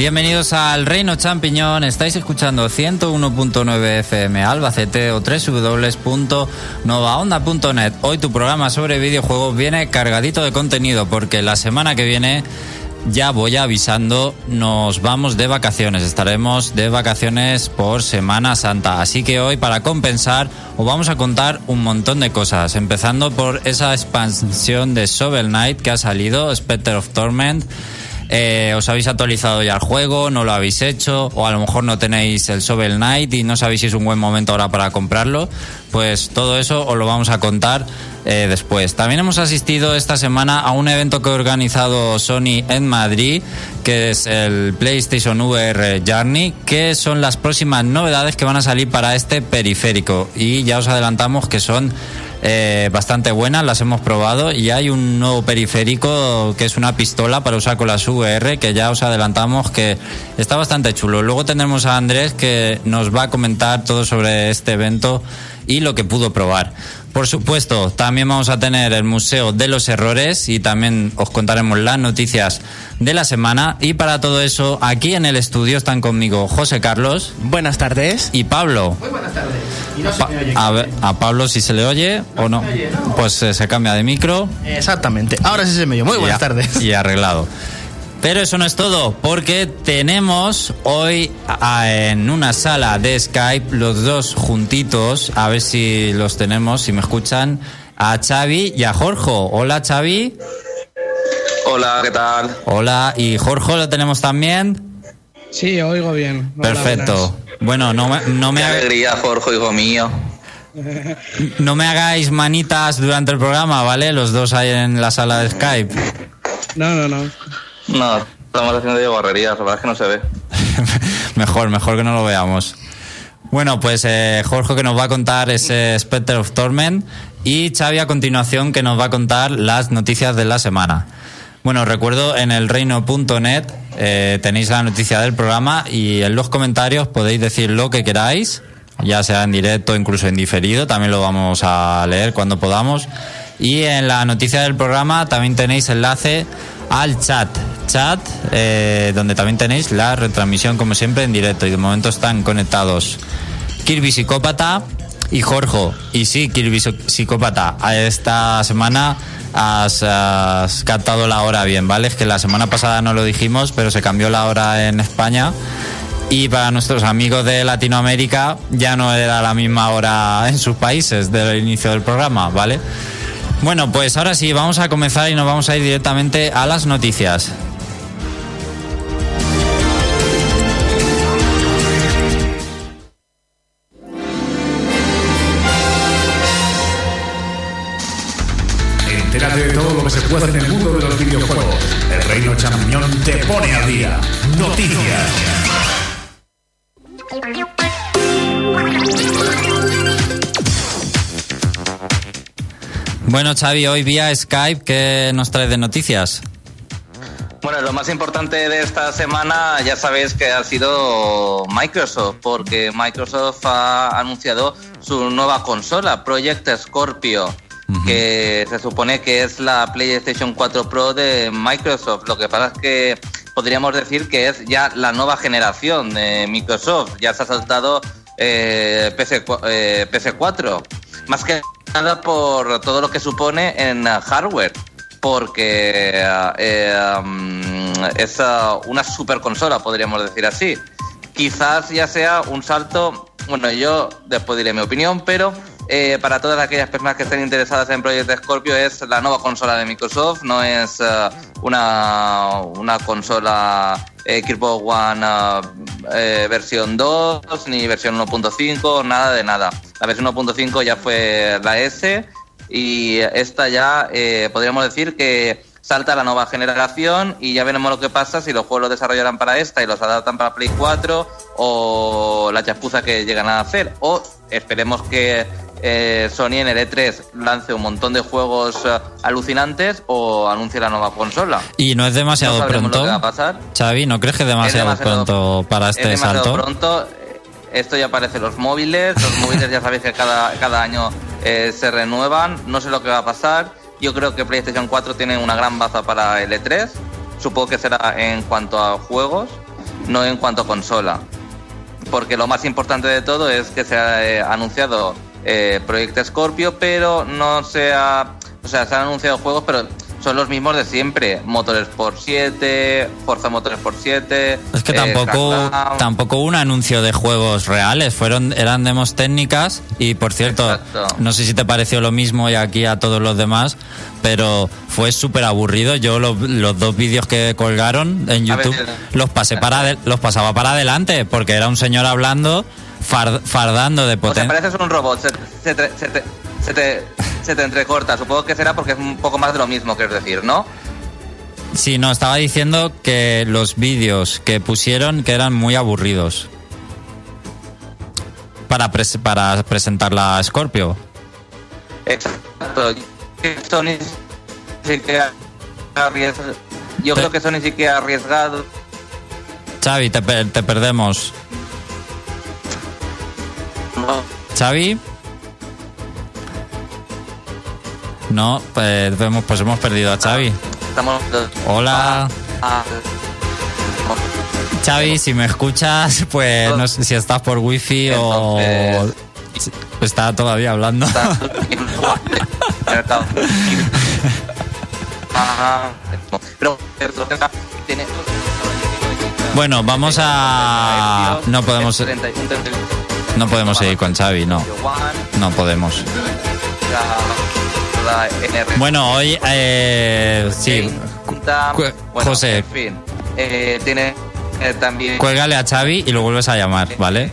Bienvenidos al Reino Champiñón. Estáis escuchando 101.9 FM Albacete o www.novaonda.net. Hoy tu programa sobre videojuegos viene cargadito de contenido porque la semana que viene ya voy avisando, nos vamos de vacaciones. Estaremos de vacaciones por Semana Santa. Así que hoy, para compensar, os vamos a contar un montón de cosas. Empezando por esa expansión de Shovel Knight que ha salido, Spectre of Torment. Eh, os habéis actualizado ya el juego, no lo habéis hecho, o a lo mejor no tenéis el Shovel Knight y no sabéis si es un buen momento ahora para comprarlo, pues todo eso os lo vamos a contar eh, después. También hemos asistido esta semana a un evento que ha organizado Sony en Madrid, que es el PlayStation VR Journey, que son las próximas novedades que van a salir para este periférico. Y ya os adelantamos que son eh, bastante buenas, las hemos probado y hay un nuevo periférico que es una pistola para usar con las VR que ya os adelantamos que está bastante chulo. Luego tendremos a Andrés que nos va a comentar todo sobre este evento y lo que pudo probar. Por supuesto, también vamos a tener el Museo de los Errores y también os contaremos las noticias de la semana. Y para todo eso, aquí en el estudio están conmigo José Carlos. Buenas tardes. Y Pablo. Muy buenas tardes. Y no se me oye a, ver, a, Pablo si se le oye o no, oye, ¿no? pues eh, se cambia de micro. Exactamente. Ahora sí se me oye. Muy buenas y tardes. Y arreglado. Pero eso no es todo, porque tenemos hoy a, en una sala de Skype los dos juntitos, a ver si los tenemos, si me escuchan, a Xavi y a Jorge. Hola Xavi. Hola, ¿qué tal? Hola, ¿y Jorge lo tenemos también? Sí, oigo bien. Hola, Perfecto. Buenas. Bueno, no me, no me Qué alegría, Jorge, hijo mío. No me hagáis manitas durante el programa, ¿vale? Los dos ahí en la sala de Skype. No, no, no. No, estamos haciendo yo barrerías, la verdad es que no se ve. mejor, mejor que no lo veamos. Bueno, pues eh, Jorge que nos va a contar ese Spectre of Torment y Xavi a continuación que nos va a contar las noticias de la semana. Bueno, recuerdo en el reino.net eh, tenéis la noticia del programa y en los comentarios podéis decir lo que queráis, ya sea en directo, incluso en diferido, también lo vamos a leer cuando podamos. Y en la noticia del programa también tenéis enlace al chat. Chat, eh, donde también tenéis la retransmisión, como siempre, en directo. Y de momento están conectados Kirby Psicópata y Jorge. Y sí, Kirby Psicópata, esta semana has, has, captado la hora bien, ¿vale? Es que la semana pasada no lo dijimos, pero se cambió la hora en España. Y para nuestros amigos de Latinoamérica ya no era la misma hora en sus países del inicio del programa, ¿vale? Bueno, pues ahora sí, vamos a comenzar y nos vamos a ir directamente a las noticias. Entérate de todo lo que se puede en el mundo Bueno, Xavi, hoy vía Skype, ¿qué nos trae de noticias? Bueno, lo más importante de esta semana ya sabéis que ha sido Microsoft, porque Microsoft ha anunciado su nueva consola, Project Scorpio, uh -huh. que se supone que es la PlayStation 4 Pro de Microsoft. Lo que pasa es que podríamos decir que es ya la nueva generación de Microsoft, ya se ha saltado eh, PC, eh, PC4. Más que nada por todo lo que supone en hardware, porque eh, um, es uh, una super consola, podríamos decir así. Quizás ya sea un salto, bueno, yo después diré mi opinión, pero eh, para todas aquellas personas que estén interesadas en Project Scorpio es la nueva consola de Microsoft, no es uh, una, una consola eh, Xbox One uh, versión 2 ni versión 1.5, nada de nada. La versión 1.5 ya fue la S y esta ya eh, podríamos decir que salta a la nueva generación y ya veremos lo que pasa si los juegos los desarrollarán para esta y los adaptan para Play 4 o la chapuza que llegan a hacer o esperemos que eh, Sony en el E3 lance un montón de juegos uh, alucinantes o anuncie la nueva consola. Y no es demasiado no pronto. Lo que va a pasar. Xavi, ¿no crees que es demasiado, es demasiado pronto para este es demasiado salto? pronto. Esto ya aparece los móviles. Los móviles ya sabéis que cada, cada año eh, se renuevan. No sé lo que va a pasar. Yo creo que PlayStation 4 tiene una gran baza para el E3. Supongo que será en cuanto a juegos. no en cuanto a consola. Porque lo más importante de todo es que se ha eh, anunciado eh, Proyecto Scorpio, pero no se ha. O sea, se han anunciado juegos, pero son los mismos de siempre. Motorsport 7, Forza Motorsport 7. Es que eh, tampoco, Crackdown. tampoco hubo un anuncio de juegos reales, fueron eran demos técnicas y por cierto, Exacto. no sé si te pareció lo mismo y aquí a todos los demás, pero fue súper aburrido. Yo lo- los dos vídeos que colgaron en ver, YouTube eh, los pasé para los pasaba para adelante porque era un señor hablando far- fardando de O sea, potencia. pareces un robot, se, se te, se te- se te- se te entrecorta. Supongo que será porque es un poco más de lo mismo, quieres decir, ¿no? Sí, no, estaba diciendo que los vídeos que pusieron que eran muy aburridos. Para, pres- para presentar la Scorpio. Exacto. Sony. Yo creo que Sony sí que ha arriesgado. Xavi, te, per- te perdemos. Xavi. No, pues hemos, pues hemos perdido a Xavi. Hola. Ah, Xavi, si me escuchas, pues no sé si estás por wifi o está todavía hablando. tiene Bueno, vamos a... No podemos, 31, 31. No podemos seguir con Xavi, no. No podemos. Bueno, hoy eh, sí, José. En fin, eh, tiene eh, también. cuélgale a Xavi y lo vuelves a llamar, ¿vale?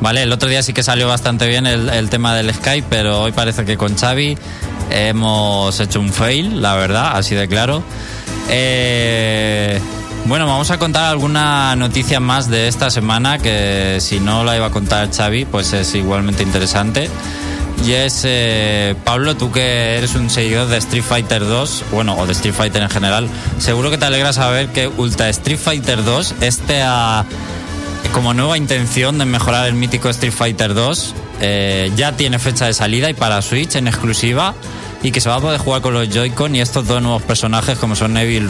Vale, el otro día sí que salió bastante bien el, el tema del Skype, pero hoy parece que con Xavi hemos hecho un fail, la verdad, así de claro. Eh, bueno, vamos a contar alguna noticia más de esta semana que si no la iba a contar Xavi, pues es igualmente interesante. Y es, eh, Pablo, tú que eres un seguidor de Street Fighter 2, bueno, o de Street Fighter en general, seguro que te alegra saber que Ultra Street Fighter 2, este a como nueva intención de mejorar el mítico Street Fighter 2, eh, ya tiene fecha de salida y para Switch en exclusiva y que se va a poder jugar con los Joy-Con y estos dos nuevos personajes como son Neville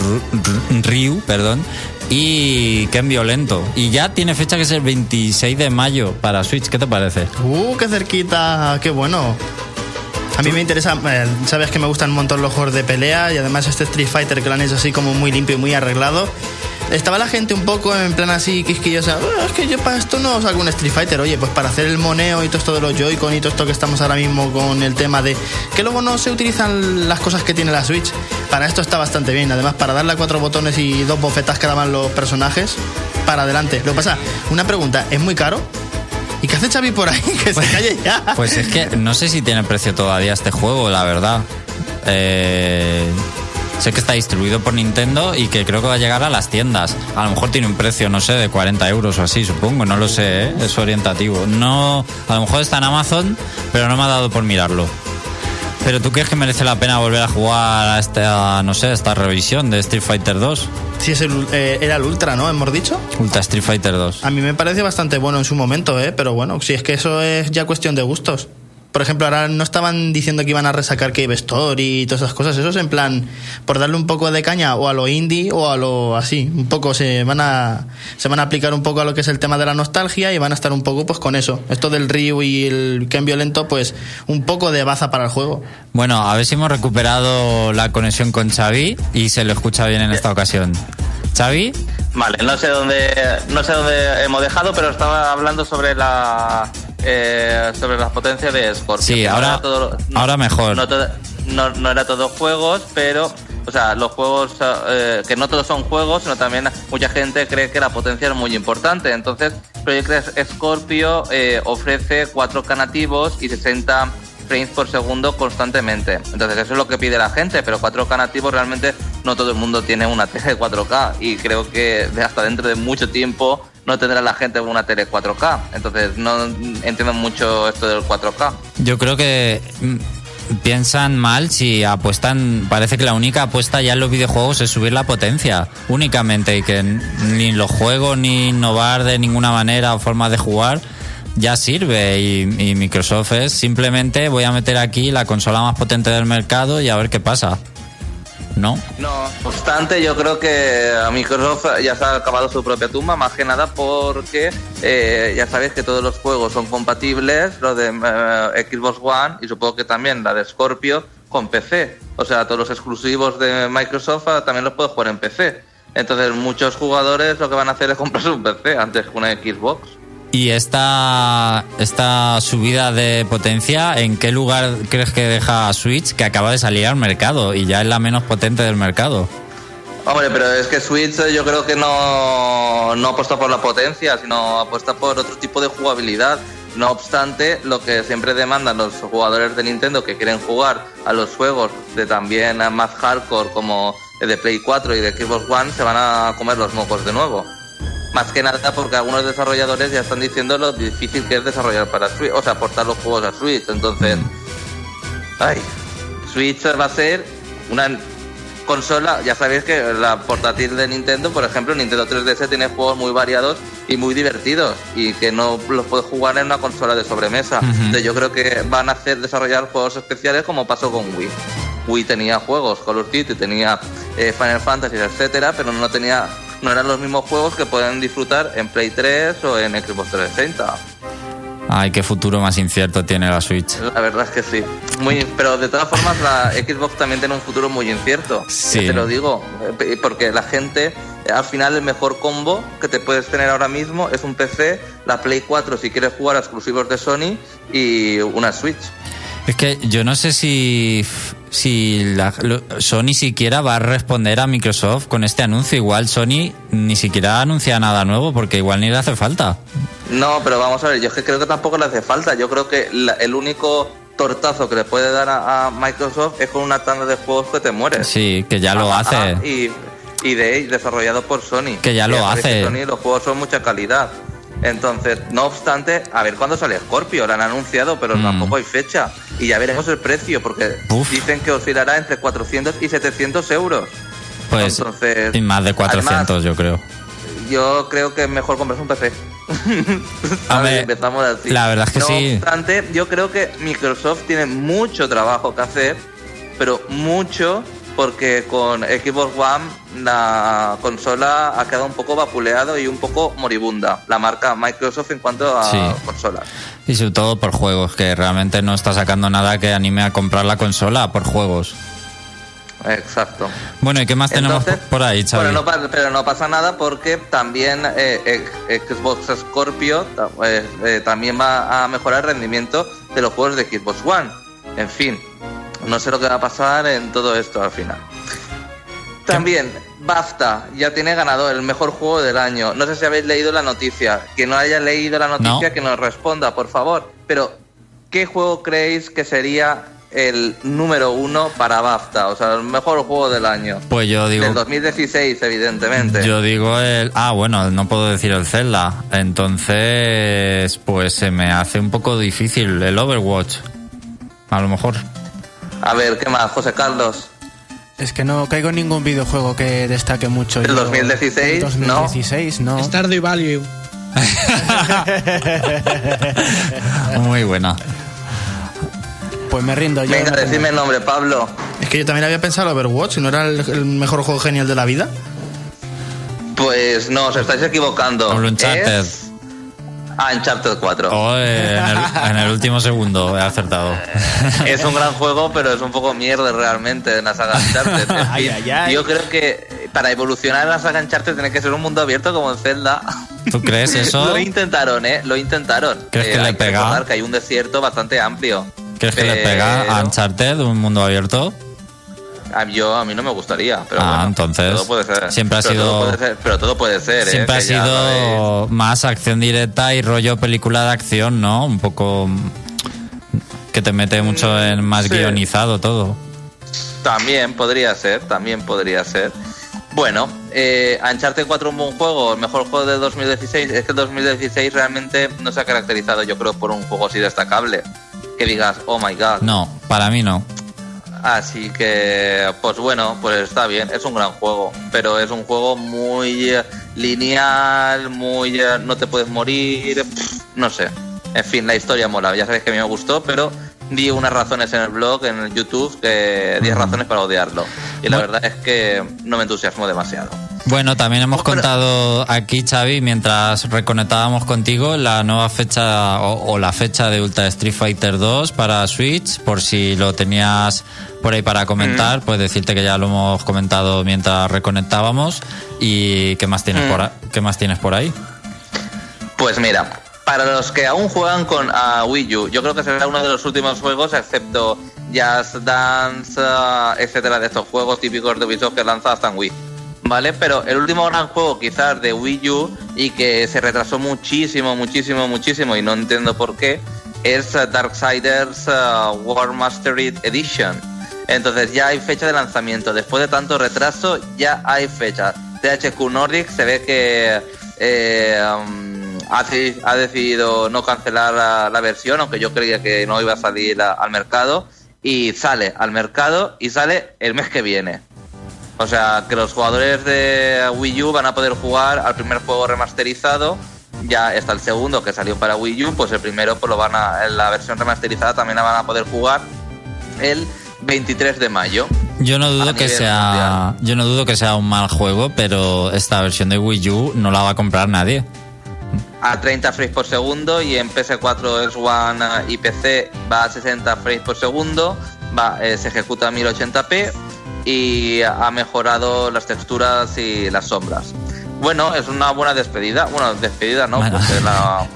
Ryu, perdón, y Ken Violento. Y ya tiene fecha que es el 26 de mayo para Switch, ¿qué te parece? Uh, qué cerquita, qué bueno. A mí me interesa, eh, sabes que me gustan un montón los juegos de pelea y además este Street Fighter que lo han hecho así como muy limpio y muy arreglado. Estaba la gente un poco en plan así quisquillosa, "Ah, es que yo para esto no saco un Street Fighter, oye, pues para hacer el moneo y todo esto de los Joy-Con y todo esto que estamos ahora mismo con el tema de que luego no se utilizan las cosas que tiene la Switch, para esto está bastante bien, además para darle a cuatro botones y dos bofetas que daban los personajes, para adelante. Lo que pasa, una pregunta, ¿es muy caro? ¿Y qué hace Xavi por ahí? Que se calle ya. Pues es que no sé si tiene precio todavía este juego, la verdad. Eh, sé que está distribuido por Nintendo y que creo que va a llegar a las tiendas. A lo mejor tiene un precio, no sé, de 40 euros o así, supongo, no lo sé, ¿eh? es orientativo. No, a lo mejor está en Amazon, pero no me ha dado por mirarlo. Pero tú crees que merece la pena volver a jugar a esta, no sé, esta revisión de Street Fighter 2? Sí, es el, eh, era el Ultra, ¿no? Hemos dicho. Ultra Street Fighter 2. A mí me parece bastante bueno en su momento, ¿eh? Pero bueno, si es que eso es ya cuestión de gustos. Por ejemplo, ahora no estaban diciendo que iban a resacar Cave Story y todas esas cosas. Eso es en plan, por darle un poco de caña o a lo indie o a lo así. Un poco se van a se van a aplicar un poco a lo que es el tema de la nostalgia y van a estar un poco pues con eso. Esto del Ryu y el Ken violento, pues un poco de baza para el juego. Bueno, a ver si hemos recuperado la conexión con Xavi y se lo escucha bien en esta ocasión. Xavi, Vale, no sé dónde no sé dónde hemos dejado, pero estaba hablando sobre la eh, sobre la potencia de Scorpio. Sí, ahora- ahora mejor. No, todo- no, no era todo juegos, pero o sea, los juegos eh, que no todos son juegos, sino también mucha gente cree que la potencia es muy importante. Entonces, Project Scorpio eh, ofrece 4K nativos y 60 frames por segundo constantemente. Entonces eso es lo que pide la gente, pero 4K nativos realmente no todo el mundo tiene una tele de 4K y creo que hasta dentro de mucho tiempo no tendrá la gente una tele 4K. Entonces no entiendo mucho esto del 4K. yo creo que mm, piensan mal si apuestan. Parece que la única apuesta ya en los videojuegos es subir la potencia únicamente y que ni los juegos ni innovar de ninguna manera o forma de jugar ya sirve y, Microsoft es simplemente voy a meter aquí la consola más potente del mercado y a ver qué pasa. ¿no? No, obstante, yo creo que a Microsoft ya se ha acabado su propia tumba, más que nada porque eh, ya sabéis que todos los juegos son compatibles, los de eh, Xbox One y supongo que también la de Scorpio con PC. O sea, todos los exclusivos de Microsoft ah, también los puedo jugar en PC. Entonces, muchos jugadores lo que van a hacer es comprarse un PC antes que una Xbox. ¿Y esta, esta subida de potencia, en qué lugar crees que deja Switch, que acaba de salir al mercado y ya es la menos potente del mercado? Hombre, pero es que Switch eh, yo creo que no, no apuesta por la potencia, sino apuesta por otro tipo de jugabilidad. No obstante, lo que siempre demandan los jugadores de Nintendo que quieren jugar a los juegos de también más hardcore como el de Play 4 y de Xbox One se van a comer los mocos de nuevo. Más que nada porque algunos desarrolladores ya están diciendo lo difícil que es desarrollar para Switch, o sea, aportar los juegos a Switch. Entonces, ay, Switch va a ser una consola, ya sabéis que la portátil de Nintendo, por ejemplo, Nintendo 3DS tiene juegos muy variados y muy divertidos y que no los puedes jugar en una consola de sobremesa. Entonces yo creo que van a hacer desarrollar juegos especiales como pasó con Wii. Wii tenía juegos, Call of Duty tenía eh, Final Fantasy, etcétera, pero no tenía no eran los mismos juegos que pueden disfrutar en Play 3 o en Xbox 360. Ay, qué futuro más incierto tiene la Switch. La verdad es que sí. Muy, pero de todas formas la Xbox también tiene un futuro muy incierto. Sí. Te lo digo, eh, porque la gente, al final el mejor combo que te puedes tener ahora mismo es un PC, la Play 4 si quieres jugar a exclusivos de Sony y una Switch. Es que yo no sé si, si la, Sony siquiera va a responder a Microsoft con este anuncio. Igual Sony ni siquiera anuncia nada nuevo porque igual ni le hace falta. No, pero vamos a ver, yo es que creo que tampoco le hace falta. Yo creo que la- el único tortazo que le puede dar a, a Microsoft es con una tanda de juegos que te mueres. Sí, que ya lo Ah, hace. ah, y, y de desarrollado por Sony. Que ya lo hace. Sony los juegos son mucha calidad. Entonces, no obstante, a ver cuándo sale Scorpio, lo han anunciado, pero Mm. tampoco hay fecha. Y ya veremos el precio, porque Uf. dicen que oscilará entre 400 y 700 euros. Pues Entonces, y más de 400 además, yo creo. yo creo que es mejor comprarse un PC. A ver, empezamos así. la verdad es que no sí. obstante, yo creo que Microsoft tiene mucho trabajo que hacer, pero mucho porque con Xbox One la consola ha quedado un poco vapuleado y un poco moribunda. La marca Microsoft en cuanto a Sí. consolas. Y sobre todo por juegos, que realmente no está sacando nada que anime a comprar la consola por juegos. Exacto. Bueno, ¿y qué más tenemos Entonces, por ahí, Xavi? Bueno, no pero no pasa nada porque también eh, Xbox Scorpio eh, eh, también va a mejorar el rendimiento de los juegos de Xbox One. En fin, no sé lo que va a pasar en todo esto al final. También, BAFTA ya tiene ganador el mejor juego del año. No sé si habéis leído la noticia. Que no haya leído la noticia, No. que nos responda, por favor. Pero, ¿qué juego creéis que sería el número uno para BAFTA? O sea, el mejor juego del año. Pues yo digo... Del 2016, evidentemente. Yo digo el... Ah, bueno, no puedo decir el Zelda. Entonces, pues se me hace un poco difícil el Overwatch. A lo mejor. A ver, ¿qué más, José Carlos? Es que no caigo en ningún videojuego que destaque mucho. ¿Del Yo- 2016? del 2016, no. Stardew Valley. Muy buena. Pues me rindo yo. Venga, no tengo- decime el nombre, Pablo. Es que yo también había pensado Overwatch, ¿no era el, el mejor juego genial de la vida? Pues no, os estáis equivocando. El Uncharted. Es... Ah, Uncharted 4. Oh, eh, en, el, en el último segundo he acertado. Es un gran juego, pero es un poco mierda realmente en la saga Uncharted. En fin, ay, ay. Yo creo que para evolucionar en la saga Uncharted tiene que ser un mundo abierto como en Zelda. ¿Tú crees eso? Lo intentaron, ¿eh? Lo intentaron. ¿Crees que Eh, le hay pega? que hay un desierto bastante amplio. ¿Crees que le pega a Uncharted, un mundo abierto? A mí, yo, a mí no me gustaría, pero Ah, bueno, entonces, todo puede ser. siempre ha Pero sido- todo puede ser, pero todo puede ser, ¿eh? Siempre ha sido más acción directa y rollo película de acción, ¿no? Un poco mm, que te mete mucho en más sí. guionizado todo. También podría ser, también podría ser. Bueno, eh, Uncharted 4 un buen juego, el mejor juego de 2016. Es que el 2016 realmente no se ha caracterizado, yo creo, por un juego así destacable. Que digas, oh my god. No, para mí no. Así que, pues bueno, pues está bien, es un gran juego, pero es un juego muy eh, lineal, muy eh, no te puedes morir, no sé. En fin, la historia mola, ya sabéis que a mí me gustó, pero di unas razones en el blog, en el YouTube, que 10 razones para odiarlo. y la verdad es que no me entusiasmo demasiado. Bueno, también hemos contado aquí, Xavi, mientras reconectábamos contigo, la nueva fecha o, o la fecha de Ultra Street Fighter 2 para Switch, por si lo tenías por ahí para comentar, pues decirte que ya lo hemos comentado mientras reconectábamos y qué más tienes Mm. por qué más tienes por ahí. Pues mira, para los que aún juegan con a Wii U, yo creo que será uno de los últimos juegos, excepto Just Dance, ah, etcétera, de estos juegos típicos de Ubisoft que lanza hasta en Wii. ¿Vale? Pero el último gran juego quizás de Wii U y que se retrasó muchísimo, muchísimo, muchísimo y no entiendo por qué, es ah, Darksiders ah, War Mastered Edition. Entonces ya hay fecha de lanzamiento. Después de tanto retraso, ya hay fecha. THQ Nordic se ve que eh, um, ha, ha decidido no cancelar la, versión, aunque yo creía que no iba a salir al mercado. Y sale al mercado y sale el mes que viene. O sea, que los jugadores de Wii U van a poder jugar al primer juego remasterizado. Ya está el segundo que salió para Wii U, pues el primero pues lo van a, la versión remasterizada también la van a poder jugar el 23 de mayo. Yo no dudo que sea mundial. yo no dudo que sea un mal juego, pero esta versión de Wii U no la va a comprar nadie. a 30 frames por segundo y en PS4 es One y PC va a 60 frames por segundo, va, eh, se ejecuta a 1080p y ha mejorado las texturas y las sombras. Bueno, es una buena despedida. Bueno, despedida no, Bueno. porque la,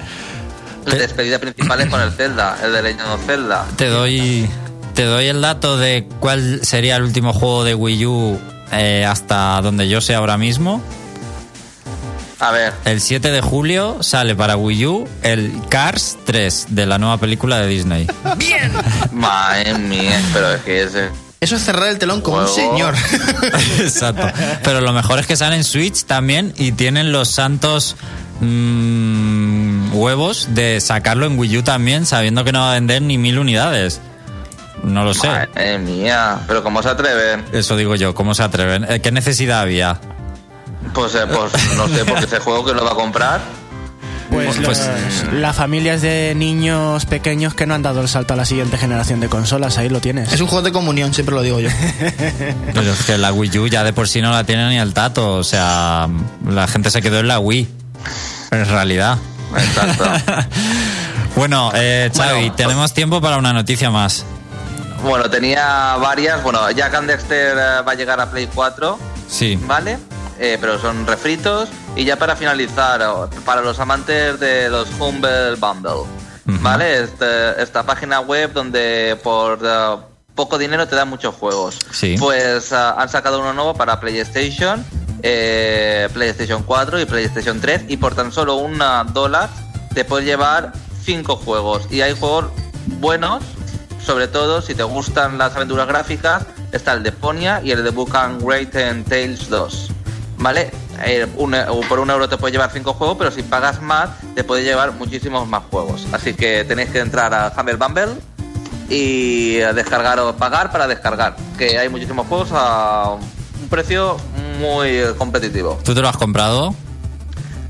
la despedida principal es con el Zelda, el de Legend of Zelda. Te doy, te doy el dato de cuál sería el último juego de Wii U eh, hasta donde yo sé ahora mismo. A ver, El 7 de julio sale para Wii U el Cars 3 de la nueva película de Disney. madre mía, pero es que ese... Eso es cerrar el telón como un señor. Exacto. Pero lo mejor es que sale en Switch también y tienen los santos mm, huevos de sacarlo en Wii U también, sabiendo que no va a vender ni mil unidades. No lo sé. Madre mía, pero ¿cómo se atreven? Eso digo yo, ¿cómo se atreven? Eh, ¿Qué necesidad había? Pues, eh, pues no sé, porque ese juego que lo va a comprar Pues, Pues- los- las familias de niños pequeños que no han dado el salto a la siguiente generación de consolas, ahí lo tienes. Es un juego de comunión, siempre lo digo yo. Pero es que la Wii U ya de por sí no la tiene ni el tato. O sea, la gente se quedó en la Wii. En realidad. Exacto. Bueno, eh, Xavi, Bueno, tenemos tiempo para una noticia más. Bueno, tenía varias. Bueno, Jack and Dexter eh, va a llegar a Play 4, Sí. ¿vale? Eh, pero son refritos. Y ya para finalizar, o- para los amantes de los Humble Bundle, ¿vale? Este- esta página web donde por eh, poco dinero te dan muchos juegos. Sí. Pues ah, han sacado uno nuevo para PlayStation, eh, PlayStation 4 y PlayStation 3. Y por tan solo un ah, dólar te puedes llevar cinco juegos. Y hay juegos buenos sobre todo si te gustan las aventuras gráficas, está el de Ponia y el de Book and Great and Tales 2. ¿Vale? Eh, un por un euro te puedes llevar cinco juegos, pero si pagas más, te puedes llevar muchísimos más juegos. Así que tenéis que entrar a Humble Bumble y descargar o pagar para descargar. Que hay muchísimos juegos a un precio muy competitivo. ¿Tú te lo has comprado?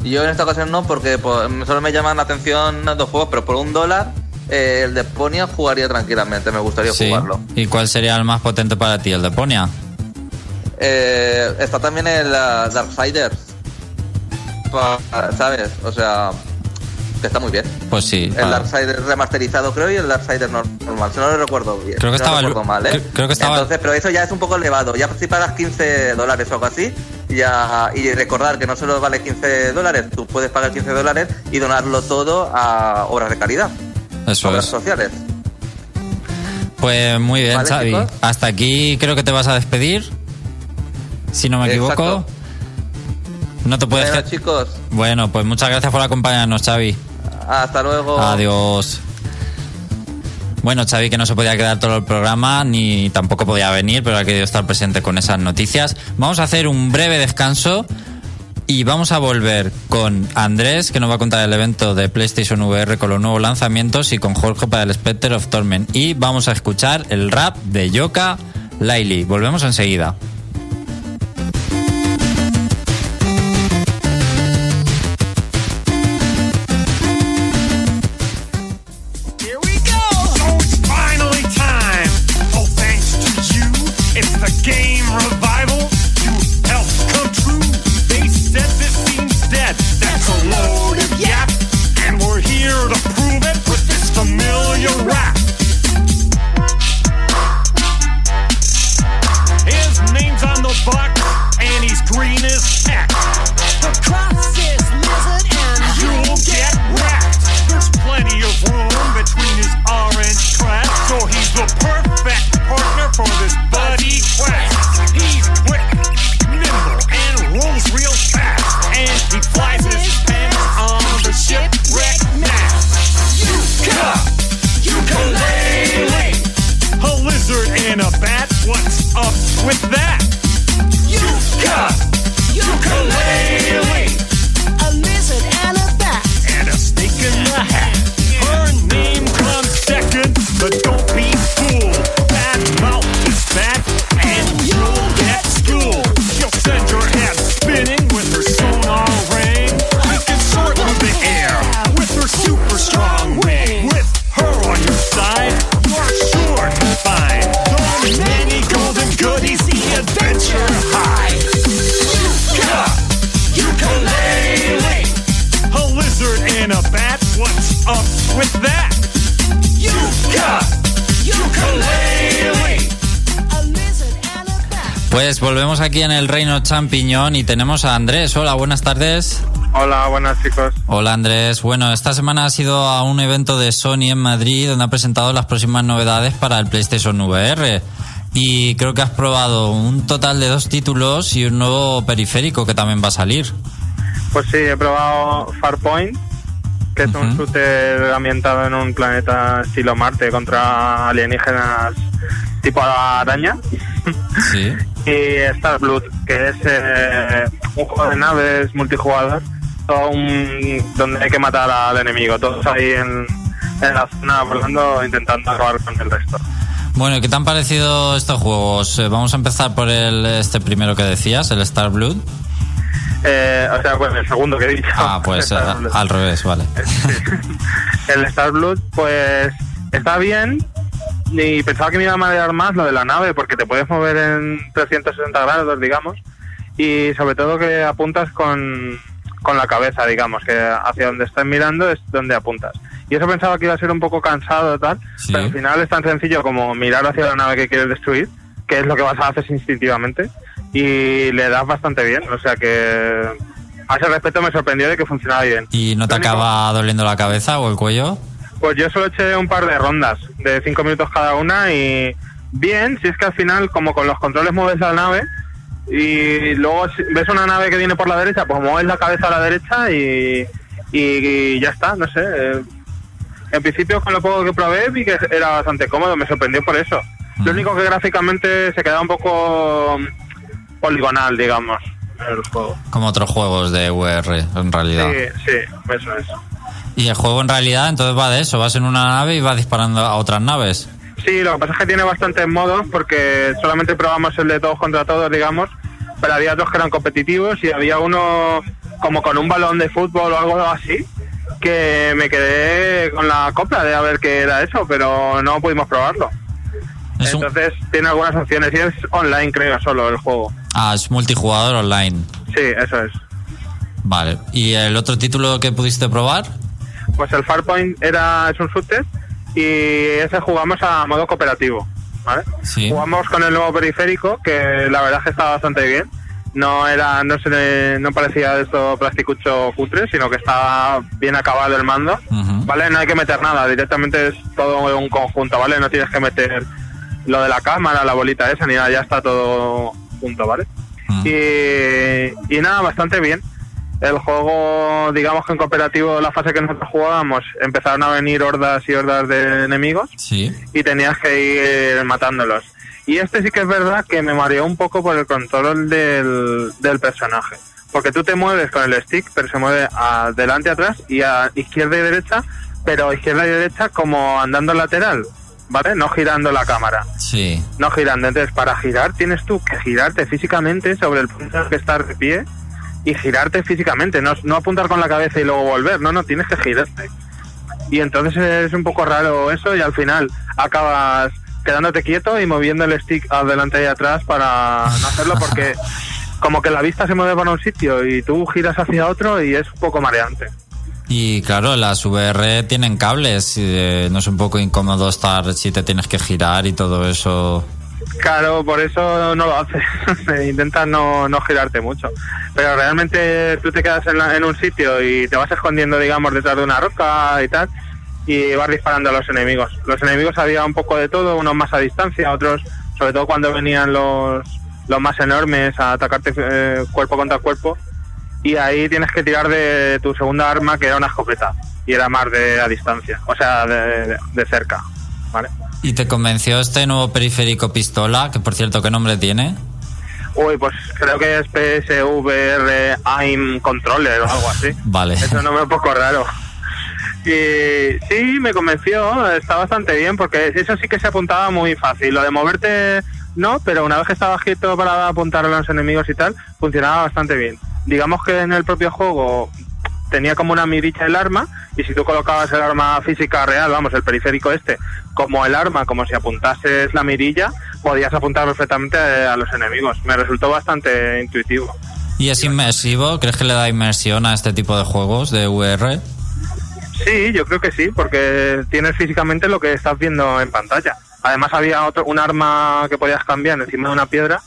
Yo en esta ocasión no, porque pues, solo me llaman la atención dos juegos, pero por un dólar eh, el de Ponia jugaría tranquilamente, me gustaría Sí. jugarlo. ¿Y cuál sería el más potente para ti? ¿El de Ponia? Eh, está también el uh, Darksiders, ¿sabes? O sea, que está muy bien. Pues sí. El para- Darksiders remasterizado creo y el Darksiders normal, si no lo recuerdo bien. Creo que Si no estaba recuerdo mal, ¿eh? creo- creo que estaba- Entonces, pero eso ya es un poco elevado. Ya si pagas 15 dólares o algo así, ya y recordar que no solo vale 15 dólares, tú puedes pagar 15 dólares y donarlo todo a obras de caridad, Eso obras es. sociales. Pues muy bien, Vale, Xavi. chicos. Hasta aquí creo que te vas a despedir. Si no me equivoco. Exacto. No te puedes. Bueno, chicos, Bueno, pues muchas gracias por acompañarnos, Xavi. hasta luego. Adiós. Bueno, Xavi que no se podía quedar todo el programa ni tampoco podía venir, pero ha querido estar presente con esas noticias. Vamos a hacer un breve descanso y vamos a volver con Andrés, que nos va a contar el evento de PlayStation VR con los nuevos lanzamientos, y con Jorge para el Spectre of Torment. Y vamos a escuchar el rap de Yoka Laili. Volvemos enseguida. Aquí en el Reino Champiñón y tenemos a Andrés. Hola, buenas tardes. Hola, buenas chicos. Hola Andrés. Bueno, esta semana has ido a un evento de Sony en Madrid donde ha presentado las próximas novedades para el PlayStation VR. Y creo que has probado un total de dos títulos y un nuevo periférico que también va a salir. Pues sí, he probado Farpoint, que es un shooter ambientado en un planeta estilo Marte contra alienígenas tipo araña. Sí. y Star Blood, que es eh, un juego de naves multijugador un- donde hay que matar al enemigo, todos ahí en, en la zona volando intentando acabar con el resto. Bueno, ¿y ¿qué te han parecido estos juegos? Eh, Vamos a empezar por el este primero que decías, el Star Blood. Eh, o sea, bueno, el segundo que he dicho. Ah, pues eh, al revés, vale. el Star Blood, pues está bien. Y pensaba que me iba a marear más lo de la nave, porque te puedes mover en 360 grados, digamos. Y sobre todo que apuntas con, con la cabeza, digamos, que hacia donde estás mirando es donde apuntas. Y eso pensaba que iba a ser un poco cansado tal, Sí. pero al final es tan sencillo como mirar hacia la nave que quieres destruir, que es lo que vas a hacer instintivamente, y le das bastante bien. O sea que a ese respecto me sorprendió de que funcionaba bien. ¿Y no te acaba doliendo la cabeza o el cuello? Pues yo solo eché un par de rondas de cinco minutos cada una y bien, si es que al final como con los controles mueves la nave y luego ves una nave que viene por la derecha, pues mueves la cabeza a la derecha y, y ya está, no sé. eh, En principio con lo poco que probé vi que era bastante cómodo, me sorprendió por eso. Lo único que gráficamente se queda un poco poligonal, digamos, el juego. Como otros juegos de VR, en realidad. Sí, sí, eso es. Y el juego en realidad entonces va de eso, vas en una nave y vas disparando a otras naves. Sí, lo que pasa es que tiene bastantes modos porque solamente probamos el de todos contra todos, digamos, pero había otros que eran competitivos y había uno como con un balón de fútbol o algo así que me quedé con la copla de a ver qué era eso, pero no pudimos probarlo. Es un- Entonces tiene algunas opciones y es online creo solo el juego. Ah, es multijugador online. Sí, eso es. Vale. ¿Y el otro título que pudiste probar? Pues el Farpoint era, es un shooter y ese jugamos a modo cooperativo. ¿vale? Sí. Jugamos con el nuevo periférico, que la verdad es que estaba bastante bien. No era, no se no parecía esto plasticucho cutre, sino que estaba bien acabado el mando. ¿Vale? No hay que meter nada, directamente es todo un conjunto, ¿vale? No tienes que meter lo de la cámara, la bolita esa, ni nada, ya está todo junto, ¿vale? Y, y nada, bastante bien. El juego, digamos que en cooperativo, la fase que nosotros jugábamos, empezaron a venir hordas y hordas de enemigos Sí. y tenías que ir matándolos. Y este sí que es verdad que me mareó un poco por el control del, del personaje. Porque tú te mueves con el stick, pero se mueve adelante, atrás y a izquierda y derecha, pero izquierda y derecha como andando lateral, ¿vale? No girando la cámara, Sí. no girando. Entonces, para girar tienes tú que girarte físicamente sobre el punto en el que estás de pie y girarte físicamente, no, no apuntar con la cabeza y luego volver, no, no, tienes que girarte. Y entonces es un poco raro eso y al final acabas quedándote quieto y moviendo el stick adelante y atrás para no hacerlo porque como que la vista se mueve para un sitio y tú giras hacia otro y es un poco mareante. Y claro, las VR tienen cables. eh, no es un poco incómodo estar si te tienes que girar y todo eso. Claro, por eso no lo haces. Intentas no, no girarte mucho. Pero realmente tú te quedas en, la- en un sitio y te vas escondiendo, digamos, detrás de una roca y tal, y vas disparando a los enemigos. Los enemigos había un poco de todo, unos más a distancia, otros, sobre todo cuando venían los, los más enormes a atacarte eh, cuerpo contra cuerpo. Y ahí tienes que tirar de tu segunda arma, que era una escopeta, y era más de a distancia, o sea, de, de- de cerca. ¿Vale? ¿Y te convenció este nuevo periférico pistola? Que por cierto, ¿qué nombre tiene? Uy, pues creo que es PSVR AIM Controller o algo así. Vale. Eso no me un poco raro. Y sí, me convenció, está bastante bien, porque eso sí que se apuntaba muy fácil. Lo de moverte no, pero una vez que estabas quieto para apuntar a los enemigos y tal, funcionaba bastante bien. Digamos que en el propio juego tenía como una mirilla el arma y si tú colocabas el arma física real, vamos, el periférico este, como el arma, como si apuntases la mirilla, podías apuntar perfectamente a los enemigos. Me resultó bastante intuitivo. ¿Y es inmersivo? ¿Crees que le da inmersión a este tipo de juegos de VR? Sí, yo creo que sí, porque tienes físicamente lo que estás viendo en pantalla. Además había otro, un arma que podías cambiar encima de una piedra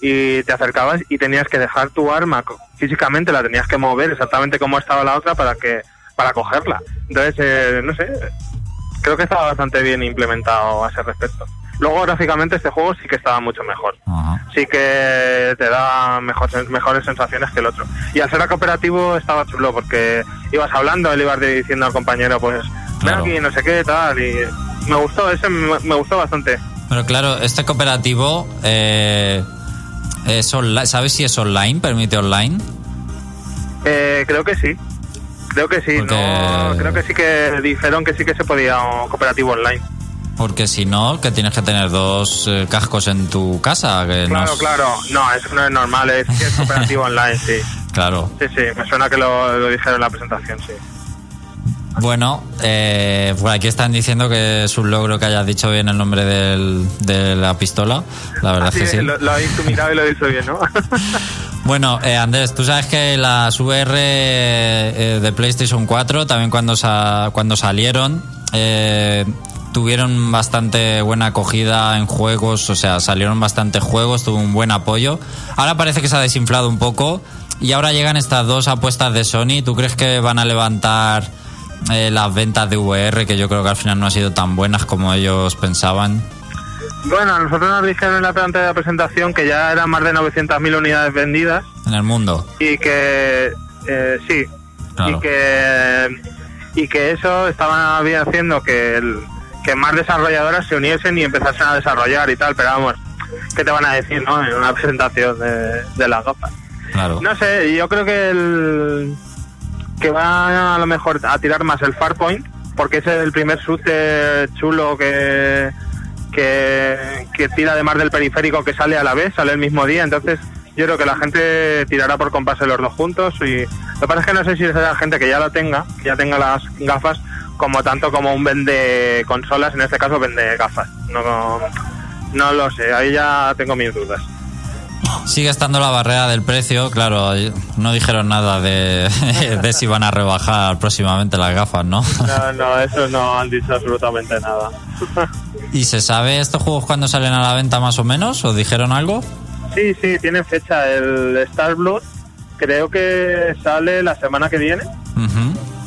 y te acercabas y tenías que dejar tu arma físicamente, la tenías que mover exactamente como estaba la otra para que para cogerla. Entonces, eh, no sé, creo que estaba bastante bien implementado a ese respecto. Luego gráficamente este juego sí que estaba mucho mejor. Sí que te da mejor, mejores sensaciones que el otro. Y al ser cooperativo estaba chulo porque ibas hablando, él ibas diciendo al compañero, pues, ven Claro. aquí, no sé qué, tal. Y me gustó, ese me, me gustó bastante. Pero claro, este cooperativo eh, es ¿Sabes si es online? ¿Permite online? Eh, creo que sí. Creo que sí, Porque- no, creo que sí que dijeron que sí que se podía un cooperativo online. Porque si no, que tienes que tener dos eh, cascos en tu casa. Que no Claro, es- claro. No, eso no es normal, es, cooperativo online, sí. Claro. Sí, sí, me suena que lo, lo dijeron en la presentación, sí. Bueno, eh, por aquí están diciendo que es un logro que hayas dicho bien el nombre del- de la pistola. La verdad Así es que sí. Lo, lo habéis y lo he dicho bien, ¿no? Bueno, eh, Andrés, tú sabes que las VR eh, de PlayStation 4, también cuando, sa- cuando salieron, eh, tuvieron bastante buena acogida en juegos, o sea, salieron bastantes juegos, tuvo un buen apoyo. Ahora parece que se ha desinflado un poco y ahora llegan estas dos apuestas de Sony. ¿Tú crees que van a levantar eh, las ventas de VR, que yo creo que al final no han sido tan buenas como ellos pensaban? Bueno, a nosotros nos dijeron en la planta de la presentación que ya eran más de 900.000 unidades vendidas En el mundo. y que eh, sí, Claro. y que y que eso estaban bien haciendo que el- que más desarrolladoras se uniesen y empezasen a desarrollar y tal, pero vamos, ¿qué te van a decir, no? En una presentación de, de las gafas. Claro. No sé, yo creo que el que va a lo mejor a tirar más el Farpoint, porque es el primer shooter chulo que, que, que tira además del periférico que sale a la vez, sale el mismo día, entonces yo creo que la gente tirará por compás los dos juntos y lo que pasa es que no sé si será gente que ya lo tenga, que ya tenga las gafas, como tanto como un vende consolas, en este caso vende gafas. No, no lo sé, ahí ya tengo mis dudas. Sigue estando la barrera del precio, claro, no dijeron nada de, de si van a rebajar próximamente las gafas, ¿no? No, no, eso no han dicho absolutamente nada. ¿Y se sabe estos juegos cuándo salen a la venta más o menos? ¿O dijeron algo? Sí, sí, tiene fecha. El Star Blood creo que sale la semana que viene.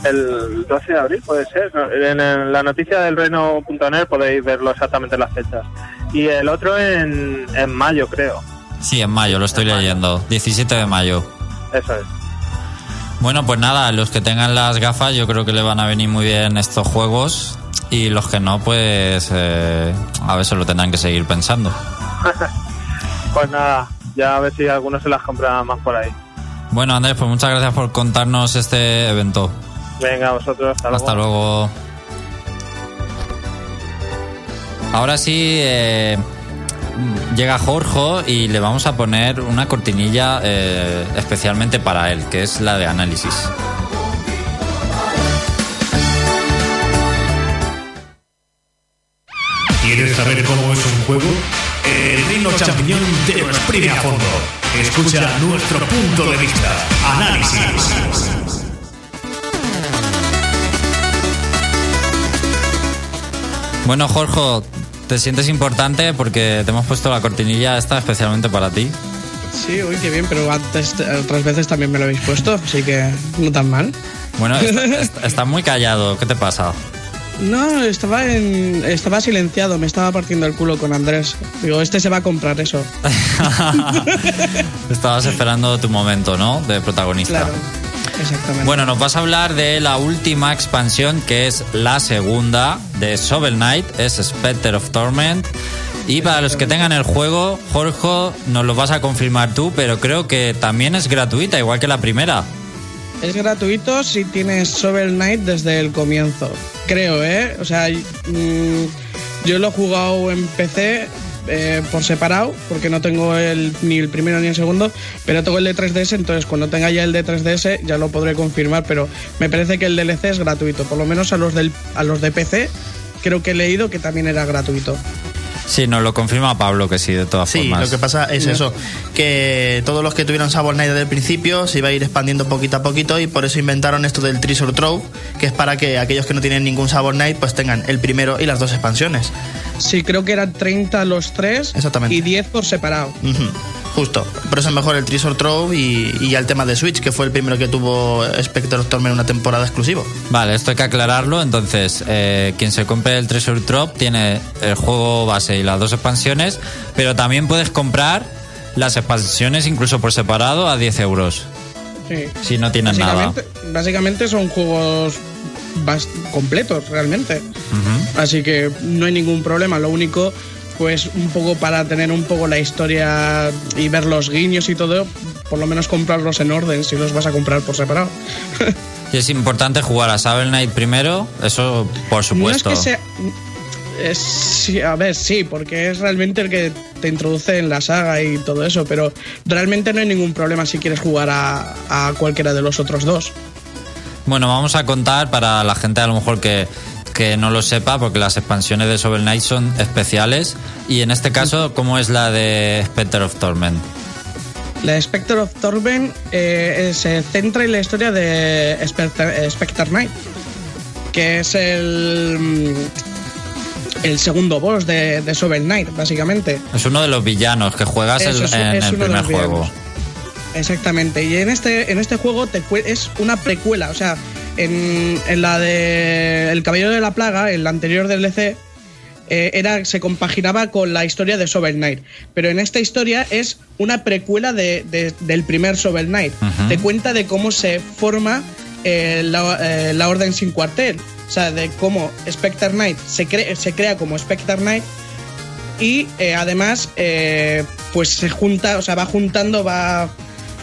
El 12 de abril puede ser. En la noticia del reino.net podéis verlo exactamente las fechas. Y el otro en, en mayo, creo. Sí, en mayo, lo estoy leyendo. 17 de mayo. Eso es. Bueno, pues nada, los que tengan las gafas yo creo que le van a venir muy bien estos juegos y los que no, pues eh, a ver, se lo tendrán que seguir pensando. Pues nada, ya a ver si algunos se las compra más por ahí. Bueno, Andrés, pues muchas gracias por contarnos este evento. Venga, vosotros, hasta luego. Hasta luego. Ahora sí, eh, llega Jorge y le vamos a poner una cortinilla eh, especialmente para él, que es la de análisis. ¿Quieres saber cómo es un juego? El Reino Champiñón te lo exprime a fondo. Escucha nuestro punto de vista. Análisis. Bueno, Jorge, te sientes importante porque te hemos puesto la cortinilla esta especialmente para ti. Sí, uy, qué bien, pero antes, otras veces también me lo habéis puesto, así que no tan mal. Bueno, está, está- está muy callado. ¿Qué te pasa? No, estaba en, estaba silenciado, me estaba partiendo el culo con Andrés. Digo, este se va a comprar eso. Estabas esperando tu momento, ¿no? De protagonista. Claro, exactamente. Bueno, nos vas a hablar de la última expansión, que es la segunda de Shovel Knight, es Spectre of Torment. Y para los que tengan el juego, Jorge, nos lo vas a confirmar tú, pero creo que también es gratuita, igual que la primera. Es gratuito si tienes Shovel Knight desde el comienzo. Creo, ¿eh? O sea, mm, yo lo he jugado en PC eh, por separado, porque no tengo el, ni el primero ni el segundo, pero tengo el de 3DS, entonces cuando tenga ya el de 3DS ya lo podré confirmar, pero me parece que el DLC es gratuito, por lo menos a los, del, a los de PC creo que he leído que también era gratuito. Sí, nos lo confirma Pablo, que sí, de todas Sí, formas. lo que pasa es eso, que todos los que tuvieron Sabor Night desde el principio se iba a ir expandiendo poquito a poquito y por eso inventaron esto del Treasure Trove, que es para que aquellos que no tienen ningún Sabor Night pues tengan el primero y las dos expansiones. Sí, creo que eran 30 los tres Exactamente. y 10 por separado. Justo, por eso es mejor el Treasure Trove y, y ya el tema de Switch, que fue el primero que tuvo Spectre of Torment una temporada exclusivo. Vale, esto hay que aclararlo. Entonces, eh, quien se compre el Treasure Drop tiene el juego base y las dos expansiones, pero también puedes comprar las expansiones incluso por separado a 10 euros. Sí. Si no tienes nada. básicamente, son juegos completos realmente. Así que no hay ningún problema. Lo único, pues un poco para tener un poco la historia y ver los guiños y todo, por lo menos comprarlos en orden si los vas a comprar por separado. Y es importante jugar a Shovel Knight primero, eso por No es supuesto. que sea. es- sí, a ver, sí, porque es realmente el que te introduce en la saga y todo eso, pero realmente no hay ningún problema si quieres jugar a, a cualquiera de los otros dos. Bueno, vamos a contar para la gente a lo mejor que, que no lo sepa, porque las expansiones de Shovel Knight son especiales. Y en este caso, ¿cómo es la de Spectre of Torment? La de Spectre of Torment eh, se centra en la historia de Spectre, eh, Spectre Knight, que es el, mm, el segundo boss de, de Shovel Knight, básicamente. Es uno de los villanos que juegas Eso el- es- en el primer juego. Exactamente. Y en este, en este juego te es una precuela. O sea, en, en la de El Caballero de la Plaga, en la anterior DLC, eh, era, se compaginaba con la historia de Shovel Knight. Pero en esta historia es una precuela de- de- del primer Shovel Knight. Te cuenta de cómo se forma eh, la, eh, la Orden Sin Cuartel. O sea, de cómo Spectre Knight se, cre- se crea como Spectre Knight y eh, además pues se junta, o sea, va juntando, va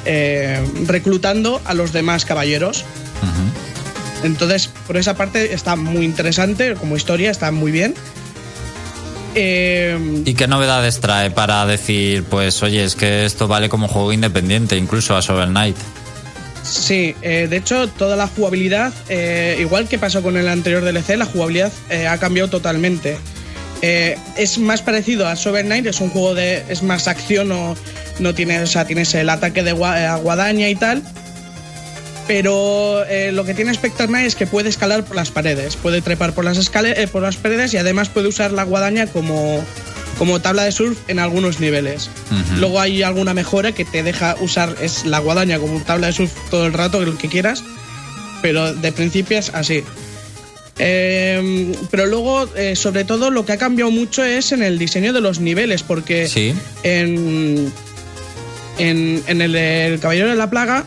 eh, reclutando a los demás caballeros. Ujú. Entonces, por esa parte está muy interesante, como historia está muy bien. Eh, ¿Y qué novedades trae para decir, pues, oye, es que esto vale como juego independiente, incluso a Shovel Knight? sí, eh, de hecho, toda la jugabilidad, eh, igual que pasó con el anterior DLC, la jugabilidad eh, ha cambiado totalmente. Eh, es más parecido a Shovel Knight, es un juego de. es más acción, no, no tienes, o sea, tienes el ataque de gua- guadaña y tal. Pero eh, lo que tiene Spectre Knight es que puede escalar por las paredes, puede trepar por las, eh, por las paredes y además puede usar la guadaña como, como tabla de surf en algunos niveles. Luego hay alguna mejora que te deja usar es la guadaña como tabla de surf todo el rato, el que quieras, pero de principio es así. Eh, pero luego, eh, sobre todo, lo que ha cambiado mucho es en el diseño de los niveles, porque Sí. en, en, en el, el Caballero de la Plaga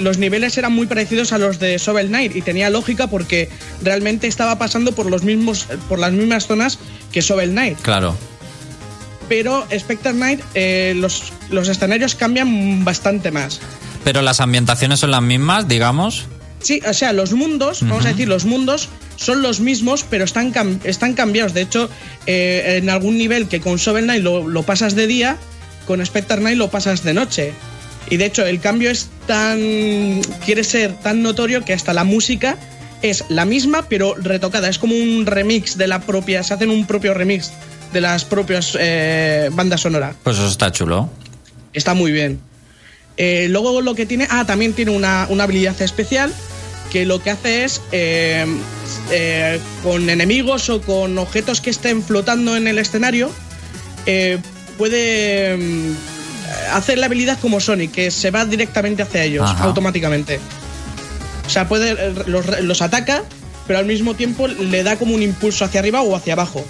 los niveles eran muy parecidos a los de Shovel Knight y tenía lógica porque realmente estaba pasando por los mismos por las mismas zonas que Shovel Knight Claro. pero Spectre Knight eh, los, los escenarios cambian bastante más Pero las ambientaciones son las mismas, digamos. Sí, o sea, los mundos, vamos a decir, los mundos son los mismos, pero están, cam- están cambiados. De hecho, eh, en algún nivel que con Shovel Knight lo, lo pasas de día, con Spectre Knight lo pasas de noche. Y de hecho, el cambio es tan. quiere ser tan notorio que hasta la música es la misma, pero retocada. Es como un remix de la propia. Se hacen un propio remix de las propias eh, bandas sonoras. Pues eso está chulo. Está muy bien. Eh, luego lo que tiene. Ah, también tiene una, una habilidad especial. Que lo que hace es. eh, eh, con enemigos o con objetos que estén flotando en el escenario. eh, puede. Hacer la habilidad como Sonic, que se va directamente hacia ellos, Ajá. automáticamente. O sea, puede. eh, Los, los ataca, pero al mismo tiempo le da como un impulso hacia arriba o hacia abajo.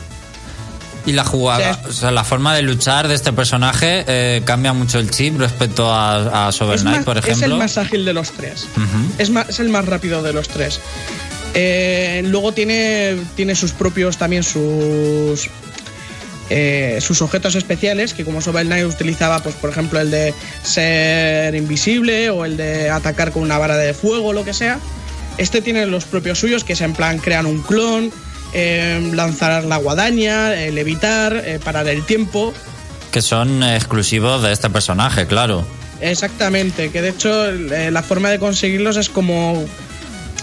Y la jugada, o sea, la forma de luchar de este personaje eh, cambia mucho el chip respecto a, a es, más- por es ejemplo. el más ágil de los tres. Es, más- es el más rápido de los tres. Eh, luego tiene, tiene sus propios también sus eh, sus objetos especiales que como Shovel Knight utilizaba pues por ejemplo el de ser invisible o el de atacar con una vara de fuego o lo que sea este tiene los propios suyos que es en plan crear un clon eh, lanzar la guadaña eh, levitar eh, parar el tiempo Que son exclusivos de este personaje, claro. Exactamente, que de hecho eh, la forma de conseguirlos es como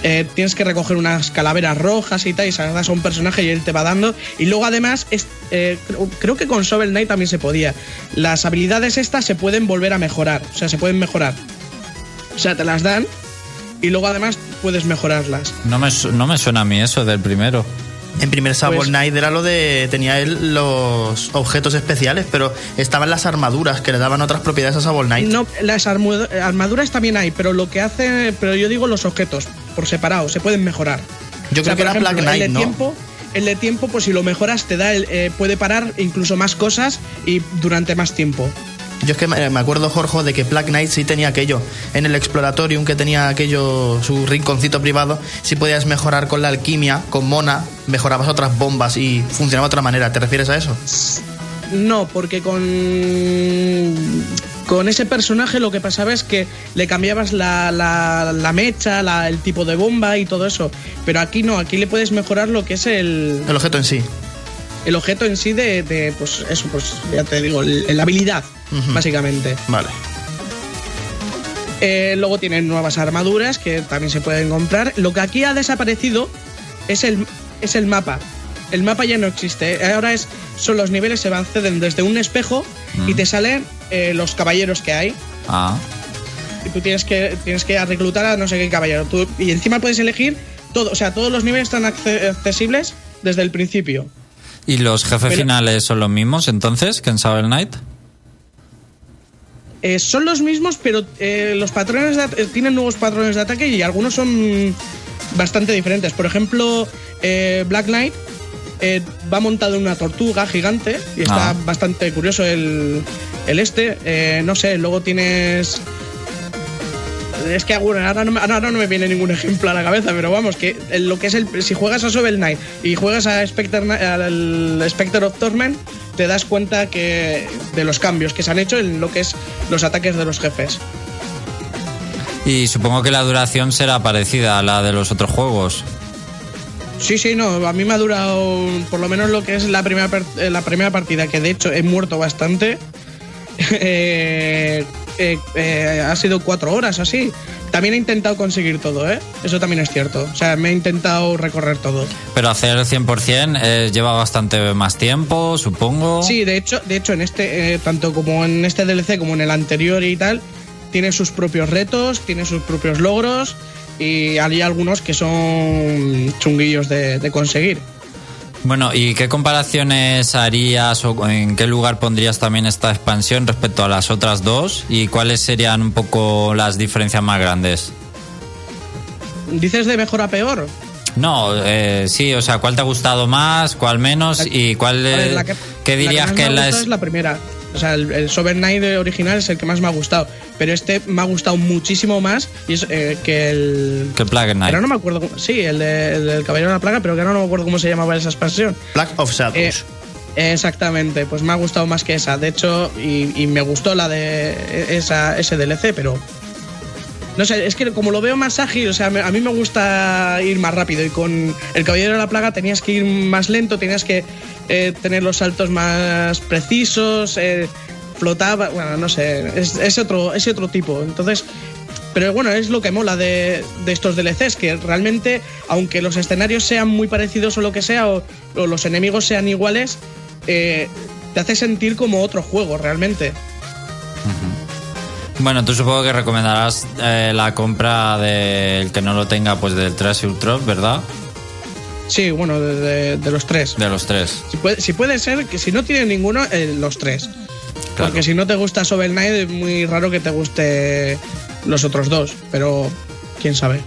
eh, tienes que recoger unas calaveras rojas y tal y das a un personaje y él te va dando. Y luego además, es, eh, creo, que con Shovel Knight también se podía. Las habilidades estas se pueden volver a mejorar, o sea, se pueden mejorar. O sea, te las dan y luego además puedes mejorarlas. No me, no me suena a mí eso del primero. En primer Shovel Pues- Knight era lo de. tenía él los objetos especiales, pero estaban las armaduras que le daban otras propiedades a Shovel Knight. No, las armaduras también hay, pero lo que hace, pero yo digo los objetos por separado, se pueden mejorar. Yo O sea, creo que era ejemplo, Black Knight, el de ¿no? tiempo, el de tiempo, pues si lo mejoras, te da el- eh, puede parar incluso más cosas y durante más tiempo. Yo es que me acuerdo, Jorge, de que Black Knight sí tenía aquello. En el Exploratorium, que tenía aquello, su rinconcito privado, sí podías mejorar con la alquimia, con Mona, mejorabas otras bombas y funcionaba de otra manera. ¿Te refieres a eso? No, porque con con ese personaje lo que pasaba es que le cambiabas la, la- la mecha, la- el tipo de bomba y todo eso. Pero aquí no, aquí le puedes mejorar lo que es el, El objeto en sí. el objeto en sí de, de, pues eso, pues ya te digo, el- la habilidad, Básicamente. Vale. Eh, luego tienen nuevas armaduras que también se pueden comprar. Lo que aquí ha desaparecido es el, es el mapa. El mapa ya no existe. Ahora es, son los niveles se acceden desde un espejo y te salen eh, los caballeros que hay. Ah. Y tú tienes que, tienes que reclutar a no sé qué caballero. Tú- y encima puedes elegir todo. O sea, todos los niveles están acce- accesibles desde el principio. ¿Y los jefes Pero- finales son los mismos entonces que en Shovel Knight? Eh, son los mismos, pero eh, los patrones de eh, tienen nuevos patrones de ataque y algunos son bastante diferentes. Por ejemplo, eh, Black Knight va montado en una tortuga gigante y está Ah. bastante curioso el, el este. Eh, no sé, luego tienes. Es que bueno, ahora no, me- ahora no me viene ningún ejemplo a la cabeza, pero vamos, que lo que es el. Si juegas a Shovel Knight y juegas a Spectre, al Spectre of Torment, te das cuenta que de los cambios que se han hecho en lo que es los ataques de los jefes. Y supongo que la duración será parecida a la de los otros juegos. Sí, sí, no, a mí me ha durado por lo menos lo que es la primera, eh, la primera partida, que de hecho he muerto bastante. Eh, eh, eh, ha sido cuatro horas así. También he intentado conseguir todo, ¿eh? Eso también es cierto. O sea, me he intentado recorrer todo. Pero hacer el 100% eh, lleva bastante más tiempo, supongo. Sí, de hecho, de hecho en este, eh, tanto como en este DLC como en el anterior y tal, tiene sus propios retos, tiene sus propios logros y hay algunos que son chunguillos de, de conseguir. Bueno, ¿y qué comparaciones harías o en qué lugar pondrías también esta expansión respecto a las otras dos? ¿Y cuáles serían un poco las diferencias más grandes? ¿Dices de mejor a peor? No, eh, sí, o sea, ¿cuál te ha gustado más, cuál menos y cuál que- qué dirías que, la es, es la primera. O sea, el, el Sovereign Knight original es el que más me ha gustado. Pero este me ha gustado muchísimo más y es, eh, que el. que Plague Knight? Ahora no me acuerdo. cómo- sí, el, de- el del Caballero de la Plaga, pero que ahora no me acuerdo cómo se llamaba esa expansión. Black of Shadows. Eh, exactamente, pues me ha gustado más que esa. De hecho, y, y me gustó la de esa, ese DLC, pero. No sé, es que como lo veo más ágil, o sea, a mí me gusta ir más rápido y con el Caballero de la Plaga tenías que ir más lento, tenías que eh, tener los saltos más precisos, eh, flotaba, bueno, no sé, es, otro, es otro tipo. Entonces, Pero bueno, es lo que mola de, de estos DLCs, que realmente, aunque los escenarios sean muy parecidos o lo que sea, o, o los enemigos sean iguales, eh, te hace sentir como otro juego realmente. Bueno, tú supongo que recomendarás eh, la compra del que no lo tenga, pues del Treasure Trove, ¿verdad? Sí, bueno, de, de- de los tres. De los tres. Si puede, si puede ser que si no tiene ninguno, eh, los tres. Claro. Porque si no te gusta Shovel Knight, es muy raro que te guste los otros dos. Pero quién sabe.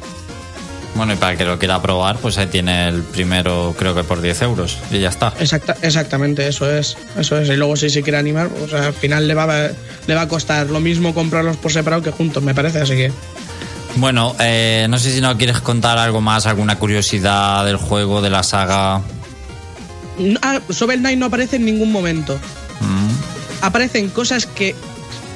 Bueno, y para que lo quiera probar, pues ahí tiene el primero, creo que por 10 euros. Y ya está. Exacta, exactamente, eso es. Eso es. Y luego si se quiere animar, pues al final le va, a- le va a costar lo mismo comprarlos por separado que juntos, me parece. Así que. Bueno, eh, no sé si no quieres contar algo más, alguna curiosidad del juego, de la saga. Ah, Shovel Knight no aparece en ningún momento. Mm. Aparecen cosas que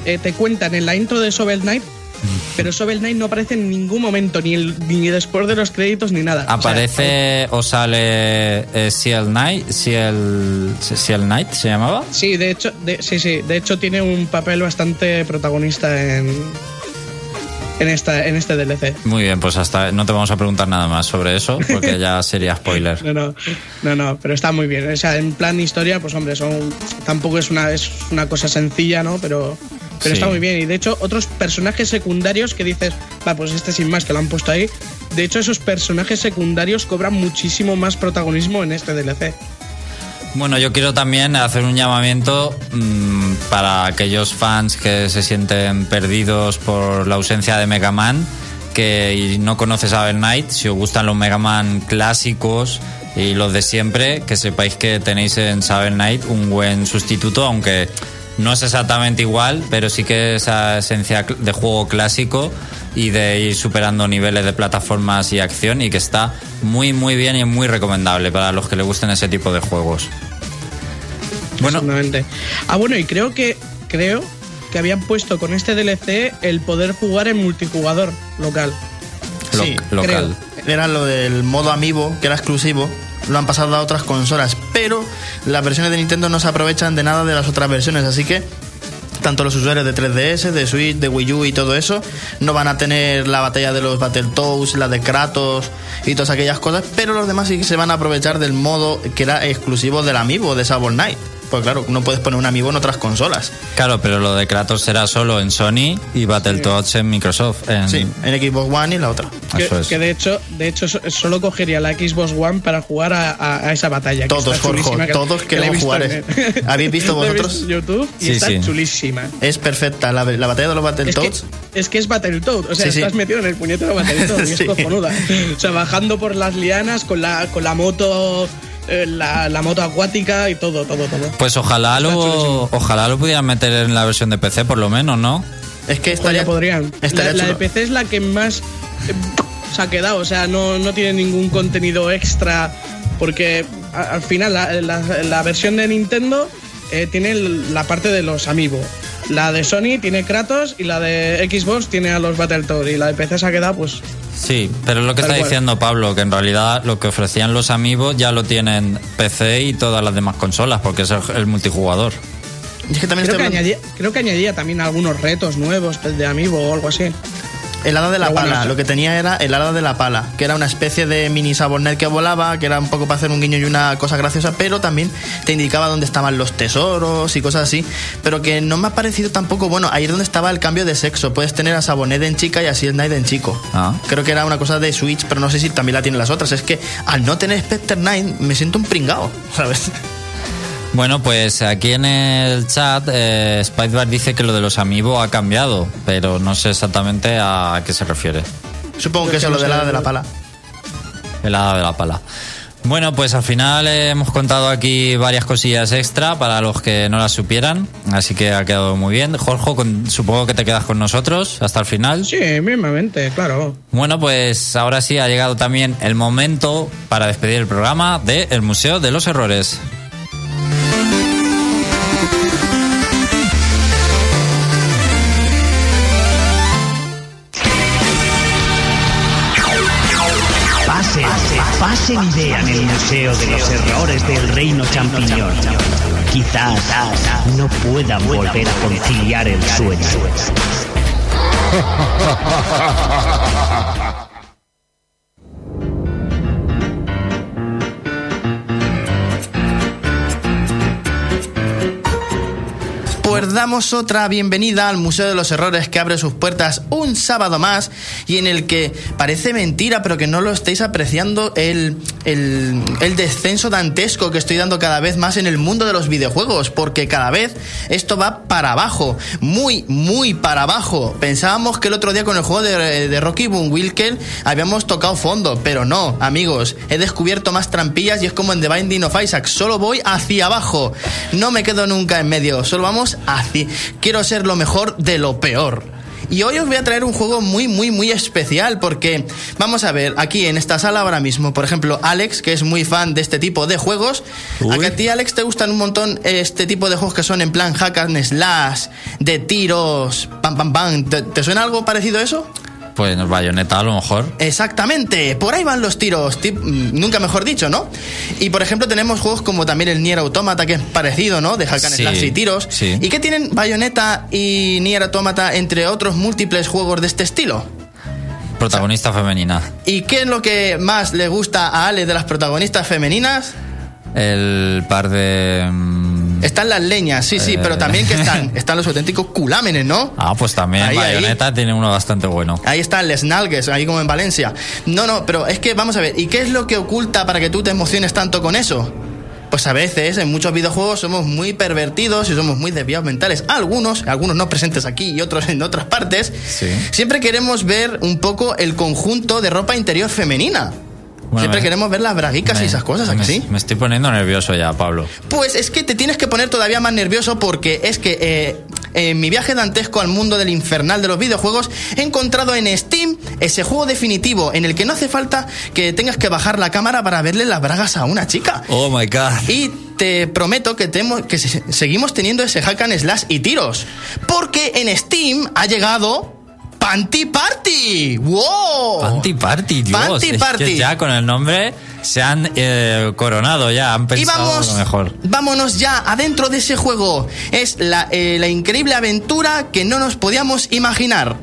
eh, te cuentan en la intro de Shovel Knight. Pero Shovel Knight no aparece en ningún momento, ni, el- ni después de los créditos, ni nada. O sea, ¿Aparece o sale eh, Seal Knight? Seal, Seal Knight se llamaba? Sí, de hecho, de- sí, sí, de hecho tiene un papel bastante protagonista en en esta en este DLC. Muy bien, pues hasta no te vamos a preguntar nada más sobre eso, porque ya sería spoiler. No, no, no, no, pero está muy bien. O sea, en plan historia, pues hombre, son tampoco es una es una cosa sencilla, ¿no? Pero pero Sí. está muy bien y de hecho otros personajes secundarios que dices, va, pues este sin más que lo han puesto ahí. De hecho, esos personajes secundarios cobran muchísimo más protagonismo en este DLC. Bueno, yo quiero también hacer un llamamiento mm, para aquellos fans que se sienten perdidos por la ausencia de Mega Man, que y no conoces a Abel Knight, si os gustan los Mega Man clásicos y los de siempre, que sepáis que tenéis en Saber Knight un buen sustituto, aunque no es exactamente igual, pero sí que esa esencia de juego clásico y de ir superando niveles de plataformas y acción y que está muy muy bien y muy recomendable para los que le gusten ese tipo de juegos. Bueno. Ah, bueno, y creo que creo que habían puesto con este DLC el poder jugar en multijugador local. lo- Sí, local. Era lo del modo amiibo, que era exclusivo. Lo han pasado a otras consolas, pero las versiones de Nintendo no se aprovechan de nada de las otras versiones, así que tanto los usuarios de 3DS, de Switch, de Wii U y todo eso no van a tener la batalla de los Battletoads, la de Kratos y todas aquellas cosas, pero los demás sí se van a aprovechar del modo que era exclusivo del amiibo de Sable Knight. Pues claro, no puedes poner un amiibo en otras consolas. Claro, pero lo de Kratos será solo en Sony y Battletoads en Microsoft. En... Sí, en Xbox One y la otra. Que, Eso es. que de hecho, de hecho so- solo cogería la Xbox One para jugar a, a- a esa batalla. que Todos, está Jorge, que- todos que queremos jugar en- es- ¿Habéis visto he vosotros? YouTube y Sí, está sí. chulísima. Es perfecta, la, la batalla de los Es que, Battletoads. es que es Battletoad, o sea, Sí, sí. estás metido en el puñetero Battletoad y es cojonuda. O sea, bajando por las lianas con la, con la moto, eh, la, la moto acuática y todo, todo, todo. Pues ojalá lo, ojalá lo pudieran meter en la versión de PC, por lo menos, ¿no? Es que estaría, ya podrían. estaría La, la de. PC es la que más eh, se ha quedado, o sea, no, no tiene ningún contenido extra, porque a- al final la, la- la versión de Nintendo eh, tiene la parte de los amiibo. La de Sony tiene Kratos y la de Xbox tiene a los Battletoads y la de PC se ha quedado pues Sí, pero es lo que está cual. diciendo Pablo, que en realidad lo que ofrecían los amigos ya lo tienen PC y todas las demás consolas, porque es el, el multijugador. Y es que también Creo que, hablando- añadía, creo que añadía también algunos retos nuevos de amiibo o algo así. El hada de la bueno, pala, lo que tenía era el hada de la pala, que era una especie de mini sabornet que volaba, que era un poco para hacer un guiño y una cosa graciosa, pero también te indicaba dónde estaban los tesoros y cosas así, pero que no me ha parecido tampoco, bueno, ahí es donde estaba el cambio de sexo, puedes tener a Sabonet en chica y así el Knight en chico. Ah. Creo que era una cosa de Switch, pero no sé si también la tienen las otras, es que al no tener Spectre Knight me siento un pringao, ¿sabes? Bueno, pues aquí en el chat eh, Spidebar dice que lo de los amigos ha cambiado, pero no sé exactamente a qué se refiere. Supongo que Es lo del hada de la pala. El hada de la pala. Bueno, pues al final eh, hemos contado aquí varias cosillas extra para los que no las supieran, así que ha quedado muy bien. Jorge, con- supongo que te quedas con nosotros hasta el final. Sí, mismamente, claro. Bueno, pues ahora sí ha llegado también el momento para despedir el programa de El Museo de los Errores. Pasen y vean el Museo de los Errores del Reino Champiñón. Quizás no puedan volver a conciliar el sueño. Pues damos otra bienvenida al Museo de los Errores que abre sus puertas un sábado más y en el que parece mentira, pero que no lo estáis apreciando el, el, descenso dantesco que estoy dando cada vez más en el mundo de los videojuegos, porque cada vez esto va para abajo, muy, muy para abajo. Pensábamos que el otro día con el juego de, de Rocky Boom Wilkel habíamos tocado fondo, pero no, amigos, he descubierto más trampillas y es como en The Binding of Isaac, solo voy hacia abajo, no me quedo nunca en medio, solo vamos hacia... Quiero ser lo mejor de lo peor. Y hoy os voy a traer un juego muy, muy, muy especial porque vamos a ver aquí en esta sala ahora mismo, por ejemplo, Alex, que es muy fan de este tipo de juegos. ¿A que a ti, Alex, te gustan un montón este tipo de juegos que son en plan hack and slash, de tiros, pam, pam, pam? ¿Te, te suena algo parecido a eso? Pues bayoneta a lo mejor. Exactamente, por ahí van los tiros, tip- mm, nunca mejor dicho, ¿no? Y por ejemplo tenemos juegos como también el Nier Automata, que es parecido, ¿no? De hack and Sí, slash y tiros. sí. ¿Y qué tienen Bayonetta y Nier Automata entre otros múltiples juegos de este estilo? Protagonista femenina. ¿Y qué es lo que más le gusta a Ale de las protagonistas femeninas? El par de. Están las leñas, sí, sí, Eh. pero también que están, están los auténticos culámenes, ¿no? Ah, pues también Ahí, ahí. Bayonetta tiene uno bastante bueno. Ahí están les nalgues, ahí como en Valencia. No, no, pero es que vamos a ver, ¿y qué es lo que oculta para que tú te emociones tanto con eso? Pues a veces en muchos videojuegos somos muy pervertidos y somos muy desviados mentales. Algunos, algunos no presentes aquí y otros en otras partes, Sí. siempre queremos ver un poco el conjunto de ropa interior femenina. Bueno, siempre me- queremos ver las braguicas y Me- esas cosas, ¿a que me, sí? me estoy poniendo nervioso ya, Pablo. Pues es que te tienes que poner todavía más nervioso porque es que eh, en mi viaje dantesco al mundo del infernal de los videojuegos he encontrado en Steam ese juego definitivo en el que no hace falta que tengas que bajar la cámara para verle las bragas a una chica. Oh my god. Y te prometo que, temo- que se- seguimos teniendo ese hack and slash y tiros. Porque en Steam ha llegado Panty Party. ¡Wow! Panty Party, Dios. Panty es que Party. ya con el nombre se han eh, coronado ya, han Y pensado vamos, lo mejor. vámonos ya adentro de ese juego. Es la, eh, la increíble aventura que no nos podíamos imaginar.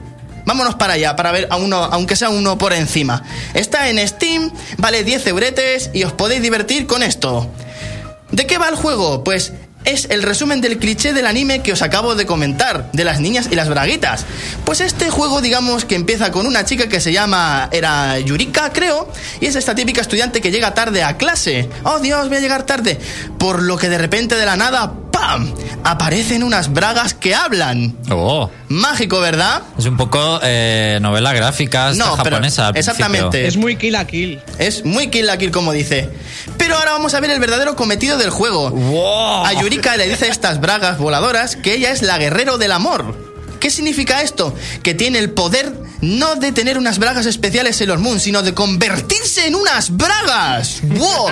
Vámonos para allá, para ver a uno, aunque sea uno por encima. Está en Steam, vale 10 euretes y os podéis divertir con esto. ¿De qué va el juego? Pues es el resumen del cliché del anime que os acabo de comentar, de las niñas y las braguitas. Pues este juego, digamos que empieza con una chica que se llama, era Yurika, creo, y es esta típica estudiante que llega tarde a clase. Oh Dios, voy a llegar tarde. Por lo que de repente de la nada, ¡pam! Aparecen unas bragas que hablan. Oh, Mágico, ¿verdad? es un poco eh, novela gráfica No, pero japonesa. al exactamente. principio. Es muy kill a kill. Es muy kill la kill, como dice. Pero ahora vamos a ver el verdadero cometido del juego. Wow. A Yurika le dice a estas bragas voladoras que ella es la guerrero del amor. ¿Qué significa esto? Que tiene el poder no de tener unas bragas especiales Sailor Moon, sino de convertirse en unas bragas. ¡Wow!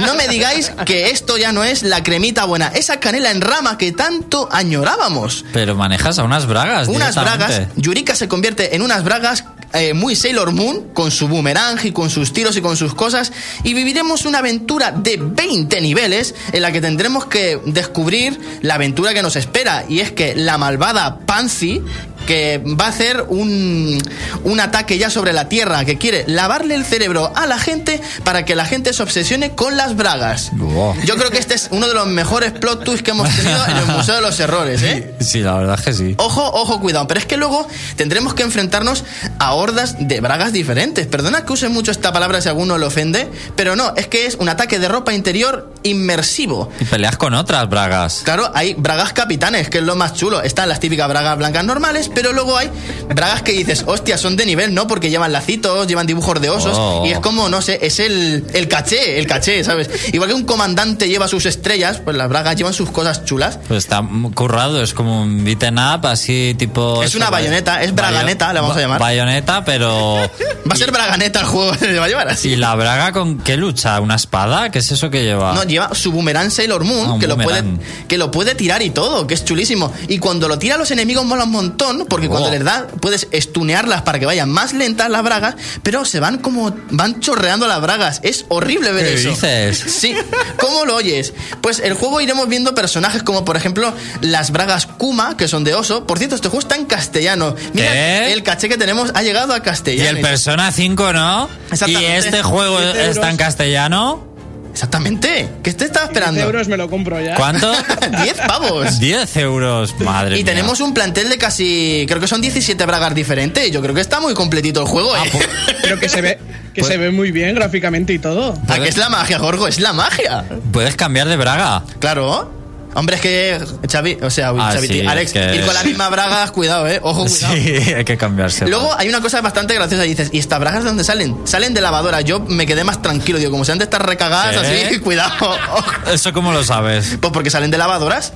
No me digáis que esto ya no es la cremita buena, esa canela en rama que tanto añorábamos. Pero manejas a unas bragas. Unas bragas, Yurika se convierte en unas bragas eh, muy Sailor Moon, con su boomerang y con sus tiros y con sus cosas, y viviremos una aventura de 20 niveles en la que tendremos que descubrir la aventura que nos espera, y es que la malvada Pansy que va a hacer un, un ataque ya sobre la Tierra, que quiere lavarle el cerebro a la gente para que la gente se obsesione con las bragas. Wow. Yo creo que este es uno de los mejores plot twists que hemos tenido en el Museo de los Errores, ¿eh? Sí, la verdad es que sí. Ojo, ojo, cuidado. Pero es que luego tendremos que enfrentarnos a hordas de bragas diferentes. Perdona que use mucho esta palabra si alguno le ofende, pero no, es que es un ataque de ropa interior inmersivo. Y peleas con otras bragas. Claro, hay bragas capitanes, que es lo más chulo. Están las típicas bragas blancas normales, pero luego hay bragas que dices, hostia, son de nivel, ¿no? Porque llevan lacitos, llevan dibujos de osos, Oh. y es como, no sé, es el, el caché, el caché, ¿sabes? Igual que un comandante lleva sus estrellas, pues las bragas llevan sus cosas chulas. Pues está currado, es como un beaten up, así tipo. Es una bayoneta, es braganeta, le vamos a llamar. Bayoneta, pero. Va a ser braganeta el juego, se va a llevar así. ¿Y la braga con qué lucha? ¿Una espada? ¿Qué es eso que lleva? No, lleva su boomerang Sailor Moon, Ah, que, lo puede, que lo puede tirar y todo, que es chulísimo. Y cuando lo tira a los enemigos mola un montón, porque cuando Oh. les da, puedes estunearlas para que vayan más lentas las bragas, pero se van como, van chorreando las bragas. Es horrible ver ¿Qué eso. dices? Sí, ¿cómo lo oyes? Pues el juego iremos viendo personajes como, por ejemplo, las bragas Kuma, que son de oso. Por cierto, este juego está en castellano. Mira, el caché que tenemos ha llegado a Y castellano. el Persona 5, ¿no? Y Exactamente. este juego 10 euros. está en castellano. Exactamente. ¿Qué te estaba 10 esperando? euros me lo compro ya. ¿Cuánto? 10 pavos. 10 euros, madre Y mía. tenemos un plantel de casi, creo que son 17 bragas diferentes. Yo creo que está muy completito el juego. Ah, ¿eh? pues, Pero que se ve, que Pues- se ve muy bien gráficamente y todo. ¿A qué es la magia, Jorge? Es la magia. Puedes cambiar de braga. Claro. Hombre, es que Xavi, o sea, Ah, Xavi, sí, Alex, que- ir con la misma bragas, cuidado, eh. Ojo, cuidado. Sí, hay que cambiarse. Luego hay una cosa bastante graciosa, dices, ¿y estas bragas de dónde salen? Salen de lavadora. Yo me quedé más tranquilo, digo, como sean de estar recagadas ¿Qué? así, cuidado. ojo. ¿Eso cómo lo sabes? Pues porque salen de lavadoras.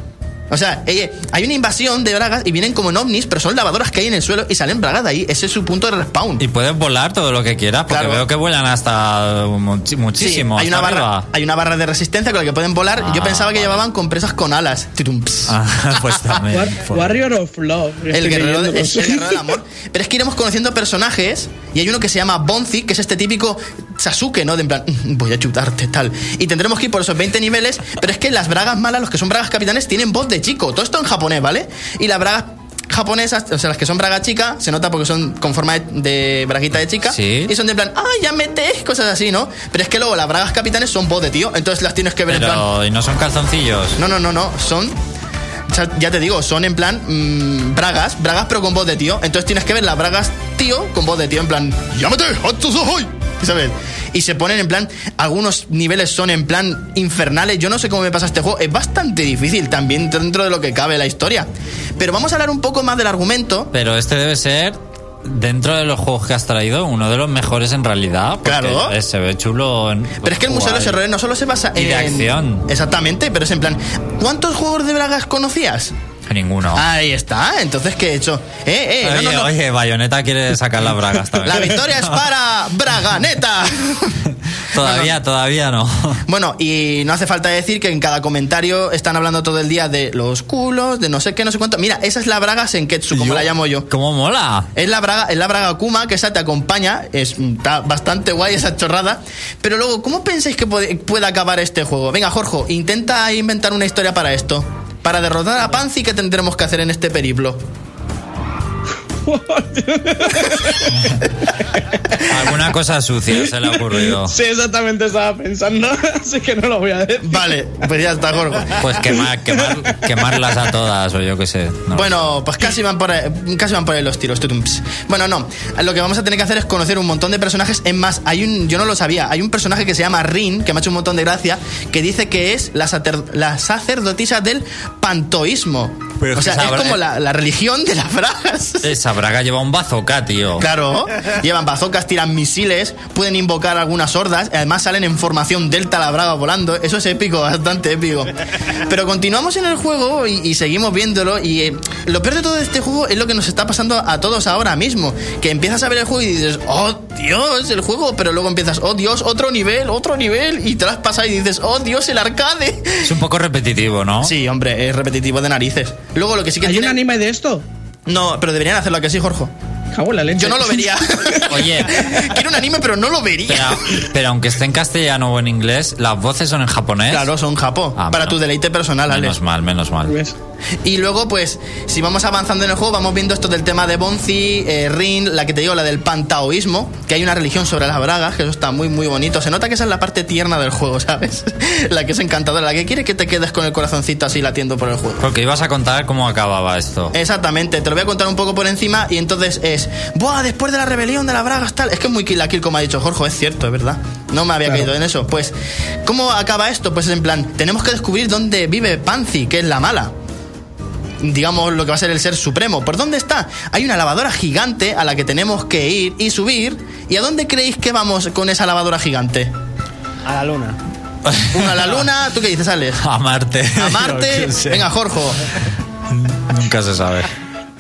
O sea, eh, hay una invasión de bragas y vienen como en ovnis, pero son lavadoras que hay en el suelo y salen bragas de ahí. Ese es su punto de respawn. Y puedes volar todo lo que quieras, porque Claro. veo que vuelan hasta Sí, muchísimo. hay una, barra, arriba. hay una barra de resistencia con la que pueden volar. Ah, Yo pensaba que vale. llevaban compresas con alas. Titumps. Ah, pues también. Warrior of Love. El estoy guerrero, de- leyéndolos. el guerrero del amor. Pero es que iremos conociendo personajes y hay uno que se llama Bonzi, que es este típico Sasuke, ¿no? De en plan, "Mm, voy a chutarte, tal. Y tendremos que ir por esos 20 niveles, pero es que las bragas malas, los que son bragas capitanes, tienen voz de chico. Todo esto en japonés, ¿vale? Y las bragas japonesas, o sea, las que son braga chica, se nota porque son con forma de, de braguita de chica. Sí. Y son de plan, ¡ay, ya metes! Cosas así, ¿no? Pero es que luego las bragas capitanes son voz de tío, entonces las tienes que ver en plan. Pero, ¿y no son calzoncillos? No, no, no, no. Son. o sea, Ya te digo, son en plan mm, bragas, bragas pero con voz de tío. Entonces tienes que ver las bragas tío con voz de tío, en plan, ¡Llámate! ¡Hatsusohoi! ¿Sabes? Y se ponen en plan, algunos niveles son en plan infernales. Yo no sé cómo me pasa este juego. Es bastante difícil también dentro de lo que cabe la historia. Pero vamos a hablar un poco más del argumento. Pero este debe ser, dentro de los juegos que has traído, uno de los mejores en realidad. Claro. eh, Se ve chulo. en- Pero es que el Museo de los. Errores no solo se basa Y en. de acción. Exactamente, pero es en plan, ¿cuántos juegos de bragas conocías? Ninguno. Ahí está, entonces ¿qué he hecho? Eh, eh, no, oye, no, no. oye, Bayonetta quiere sacar las bragas también. La victoria es para Braganeta. Todavía, todavía no. Bueno, y no hace falta decir que en cada comentario están hablando todo el día de los culos, de no sé qué, no sé cuánto. Mira, esa es la braga Senketsu, como Yo- la llamo yo. ¿Cómo mola? Es la braga, es la braga Kuma, que esa te acompaña, es, está bastante guay esa chorrada. Pero luego, ¿cómo pensáis que puede, puede acabar este juego? Venga, Jorge, intenta inventar una historia para esto. Para derrotar a Panzi, ¿qué tendremos que hacer en este periplo? Alguna cosa sucia se le ha ocurrido. Sí, exactamente estaba pensando, así que no lo voy a decir. Vale, pues ya está, Jorge. Pues quemar, quemar, quemarlas a todas, o yo qué sé. no. Bueno, pues casi van por ahí, casi van por ahí los tiros. tutumps. Bueno, no. Lo que vamos a tener que hacer es conocer un montón de personajes. Es más, hay un, yo no lo sabía. Hay un personaje que se llama Rin, que me ha hecho un montón de gracia, que dice que es la, sacer- la sacerdotisa del pantoísmo. Pero o sea, es como la, la religión de las bragas. Esa braga lleva un bazooka, tío. Claro, llevan bazocas, tiran misiles, pueden invocar algunas hordas, además salen en formación delta la braga volando, eso es épico, bastante épico. Pero continuamos en el juego y, y seguimos viéndolo y eh, lo peor de todo este juego es lo que nos está pasando a todos ahora mismo, que empiezas a ver el juego y dices, oh Dios, el juego, pero luego empiezas, oh Dios, otro nivel, otro nivel, y te las pasas y dices, oh Dios, el arcade. Es un poco repetitivo, ¿no? Sí, hombre, es repetitivo de narices. Luego lo que sí que ¿Hay tiene... un anime de esto? No, pero deberían hacerlo, ¿a que sí, Jorge? Cago en la leche. Yo no lo vería. Oye. Quiero un anime, pero no lo vería. Pero, pero aunque esté en castellano o en inglés, las voces son en japonés. Claro, son japo. Ah, para menos- tu deleite personal, Alex. Menos mal, menos mal. ¿Ves? Y luego, pues, si vamos avanzando en el juego, vamos viendo esto del tema de Bonzi, eh, Rin, la que te digo, la del pantaoísmo, que hay una religión sobre las bragas, que eso está muy, muy bonito. Se nota que esa es la parte tierna del juego, ¿sabes? la que es encantadora, la que quiere que te quedes con el corazoncito así latiendo por el juego. Porque ibas a contar cómo acababa esto. Exactamente, te lo voy a contar un poco por encima y entonces es, ¡buah! Después de la rebelión de las bragas, tal. Es que es muy kill la kill, como ha dicho Jorge, es cierto, es verdad. No me había Claro. caído en eso. Pues, ¿cómo acaba esto? Pues en plan, tenemos que descubrir dónde vive Panzi, que es la mala. Digamos lo que va a ser el ser supremo. ¿Por dónde está? Hay una lavadora gigante a la que tenemos que ir y subir. ¿Y a dónde creéis que vamos con esa lavadora gigante? A la luna. Una a la luna, ¿tú qué dices, Alex? A Marte. A Marte. Venga, Jorge. Nunca se sabe.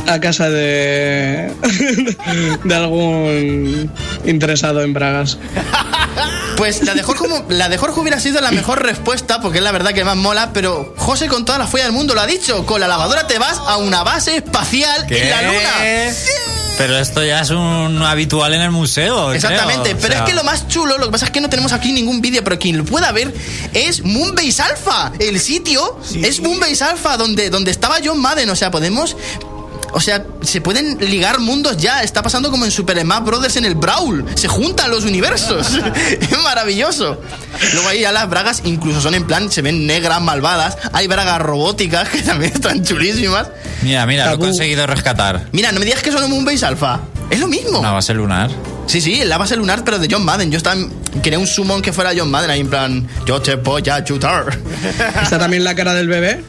A casa de, de algún interesado en bragas. Pues la de, Jorge, la de Jorge hubiera sido la mejor respuesta, porque es la verdad que más mola, pero José con toda la fuerza del mundo lo ha dicho. Con la lavadora te vas a una base espacial en la luna. Pero esto ya es un habitual en el museo. Exactamente, creo, o pero sea, es que lo más chulo, lo que pasa es que no tenemos aquí ningún vídeo, pero quien lo pueda ver es Moonbase Alpha. El sitio es Moonbase Alpha, donde, donde estaba John Madden. O sea, podemos. O sea, se pueden ligar mundos ya. Está pasando como en Super Smash Brothers en el Brawl. Se juntan los universos. es maravilloso. Luego ahí ya las bragas incluso son en plan, se ven negras, malvadas. Hay bragas robóticas que también están chulísimas. Mira, mira, lo he conseguido rescatar. Mira, no me digas que son en Moonbase Alpha. Es lo mismo. Una base lunar. Sí, sí, la base lunar, pero de John Madden. Yo estaba, quería un summon que fuera John Madden, ahí en plan, yo te voy a chutar. ¿Está también la cara del bebé?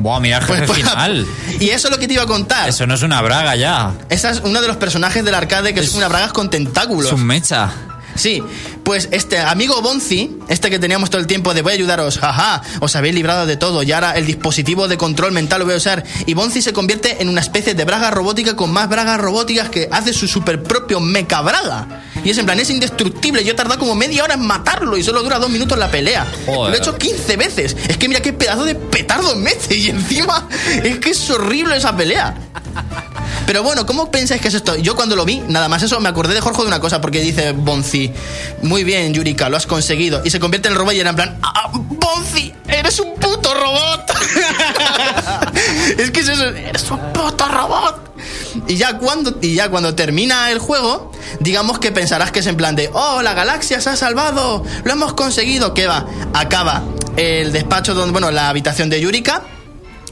Buah, mira jefe Pues, pues, final. Y eso es lo que te iba a contar. Eso no es una braga ya. Esa es uno de los personajes del arcade que es, una bragas con tentáculos. Es un mecha. Sí, pues este amigo Bonzi, este que teníamos todo el tiempo de voy a ayudaros, jaja, os habéis librado de todo y ahora el dispositivo de control mental lo voy a usar. Y Bonzi se convierte en una especie de braga robótica con más bragas robóticas que hace su super propio mecha braga. Y es en plan, es indestructible. Yo he tardado como media hora en matarlo y solo dura dos minutos la pelea. Joder. Lo he hecho 15 veces. Es que mira qué pedazo de petardo mete y encima es que es horrible esa pelea. Pero bueno, ¿cómo pensáis que es esto? Yo cuando lo vi, nada más eso, me acordé de Jorge de una cosa, porque dice Bonzi, muy bien, Yurika, lo has conseguido. Y se convierte en el robot y era en plan, "Ah, Bonzi, eres un puto robot. es que es eres un puto robot. Y ya cuando, y ya cuando termina el juego, digamos que pensarás que es en plan de, oh, la galaxia se ha salvado, lo hemos conseguido. ¿Qué va? Acaba el despacho donde, bueno, la habitación de Yurika.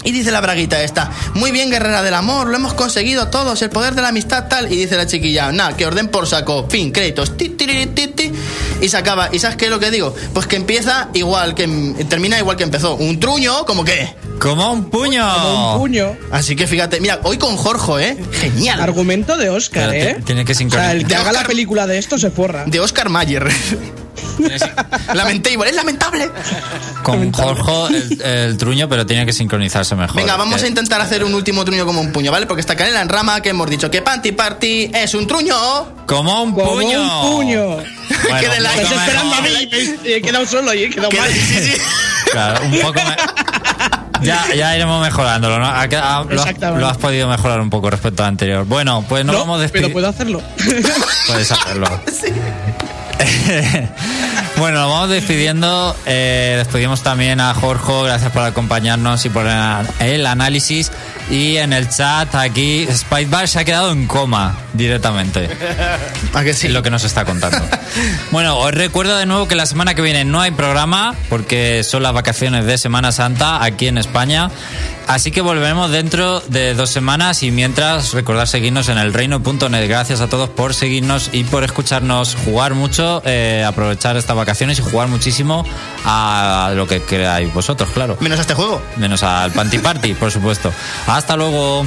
Y dice la braguita esta, muy bien guerrera del amor, lo hemos conseguido todos, el poder de la amistad tal. Y dice la chiquilla, nada, que orden por saco, fin, créditos, ti, tiri, ti, ti. y se acaba. ¿Y sabes qué es lo que digo? Pues que empieza igual, que termina igual que empezó. Un truño, como que... Como un puño. Como un puño. Así que fíjate, mira, hoy con Jorge, ¿eh? Genial. Argumento de Oscar, Pero ¿eh? tiene que O sea, sincronizar. el que De haga la película de esto se forra. De Oscar Mayer. Lamentable, es lamentable. Con Jorge el, el truño, pero tiene que sincronizarse mejor. Venga, vamos a Que- intentar hacer un último truño como un puño, ¿vale? Porque está canela en rama que hemos dicho que Panty Party es un truño. Como un Como puño. un puño. Bueno, Que de la- Estás esperando a mí y he quedado solo y he quedado Que- mal. sí, sí. Claro, un poco me- Ya, ya iremos mejorándolo, ¿no? Ha quedado- lo, has, Exactamente. lo has podido mejorar un poco respecto al anterior. Bueno, pues nos No, vamos pero despidiendo. puedo hacerlo. Puedes hacerlo. bueno, nos vamos despidiendo. Eh, despedimos también a Jorge. Gracias por acompañarnos y por el, el análisis. Y en el chat aquí, Spicebar se ha quedado en coma directamente. ¿A que sí? Lo que nos está contando. bueno, os recuerdo de nuevo que la semana que viene no hay programa porque son las vacaciones de Semana Santa aquí en España. Así que volveremos dentro de dos semanas y mientras recordad seguirnos en el reino.net. Gracias a todos por seguirnos y por escucharnos jugar mucho, eh, aprovechar estas vacaciones y jugar muchísimo a lo que queráis vosotros, claro. Menos a este juego. Menos al Panty Party, por supuesto. Hasta luego.